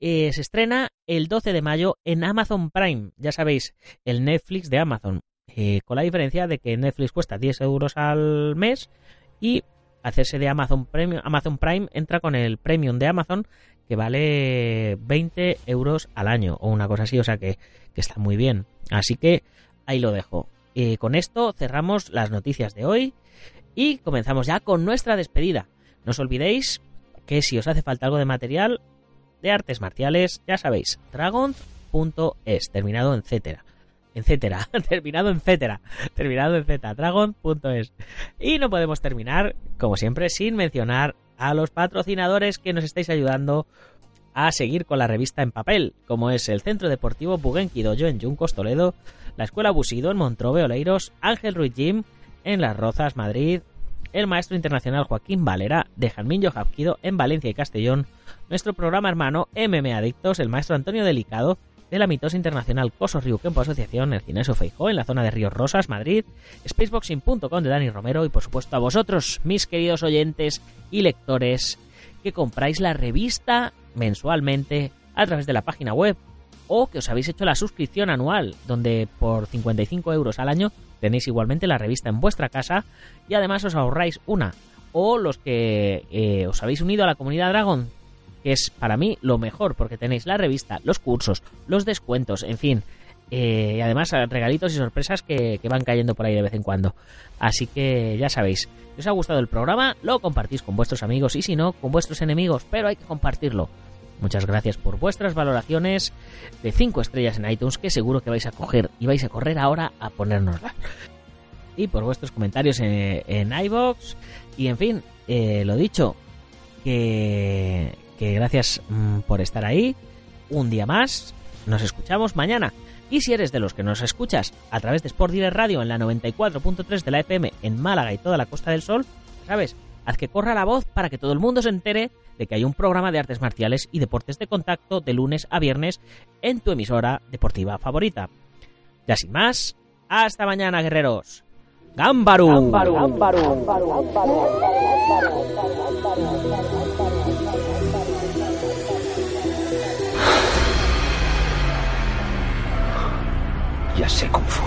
se estrena el 12 de mayo en Amazon Prime, ya sabéis, el Netflix de Amazon. Eh, con la diferencia de que Netflix cuesta 10 euros al mes y hacerse de Amazon Premium, Amazon Prime entra con el Premium de Amazon que vale 20 euros al año o una cosa así, o sea que, que está muy bien. Así que ahí lo dejo. Eh, con esto cerramos las noticias de hoy y comenzamos ya con nuestra despedida. No os olvidéis que si os hace falta algo de material de artes marciales, ya sabéis, dragon.es, terminado en etcétera etcétera, [laughs] terminado en etcétera, terminado en z, dragon.es. Y no podemos terminar, como siempre, sin mencionar a los patrocinadores que nos estáis ayudando a seguir con la revista en papel, como es el Centro Deportivo Bugenki Dojo en Juncos, Toledo, la Escuela Busido en Montrove, Oleiros, Ángel Ruiz Jim en Las Rozas, Madrid, el maestro internacional Joaquín Valera de Jalmillo Japquido en Valencia y Castellón, nuestro programa hermano MM Adictos, el maestro Antonio Delicado de la mitosa internacional Coso Río Kempo Asociación, el Cineso Feijó, en la zona de Ríos Rosas, Madrid, spaceboxing.com de Dani Romero y por supuesto a vosotros, mis queridos oyentes y lectores, que compráis la revista mensualmente a través de la página web o que os habéis hecho la suscripción anual, donde por 55 euros al año tenéis igualmente la revista en vuestra casa y además os ahorráis una. O los que eh, os habéis unido a la comunidad Dragon, que es para mí lo mejor, porque tenéis la revista, los cursos, los descuentos, en fin. Eh, y además regalitos y sorpresas que, van cayendo por ahí de vez en cuando. Así que ya sabéis, si os ha gustado el programa, lo compartís con vuestros amigos y si no, con vuestros enemigos, pero hay que compartirlo. Muchas gracias por vuestras valoraciones de 5 estrellas en iTunes, que seguro que vais a coger y vais a correr ahora a ponérnoslas. Y por vuestros comentarios en, en iBox. Y en fin, eh, lo dicho, que, que gracias mm, por estar ahí. Un día más. Nos escuchamos mañana. Y si eres de los que nos escuchas a través de Sport Direct Radio en la 94.3 de la FM en Málaga y toda la Costa del Sol, ¿sabes? Haz que corra la voz para que todo el mundo se entere de que hay un programa de artes marciales y deportes de contacto de lunes a viernes en tu emisora deportiva favorita. Ya sin más, hasta mañana, guerreros. ¡Gámbaru! Ya sé Kung Fu.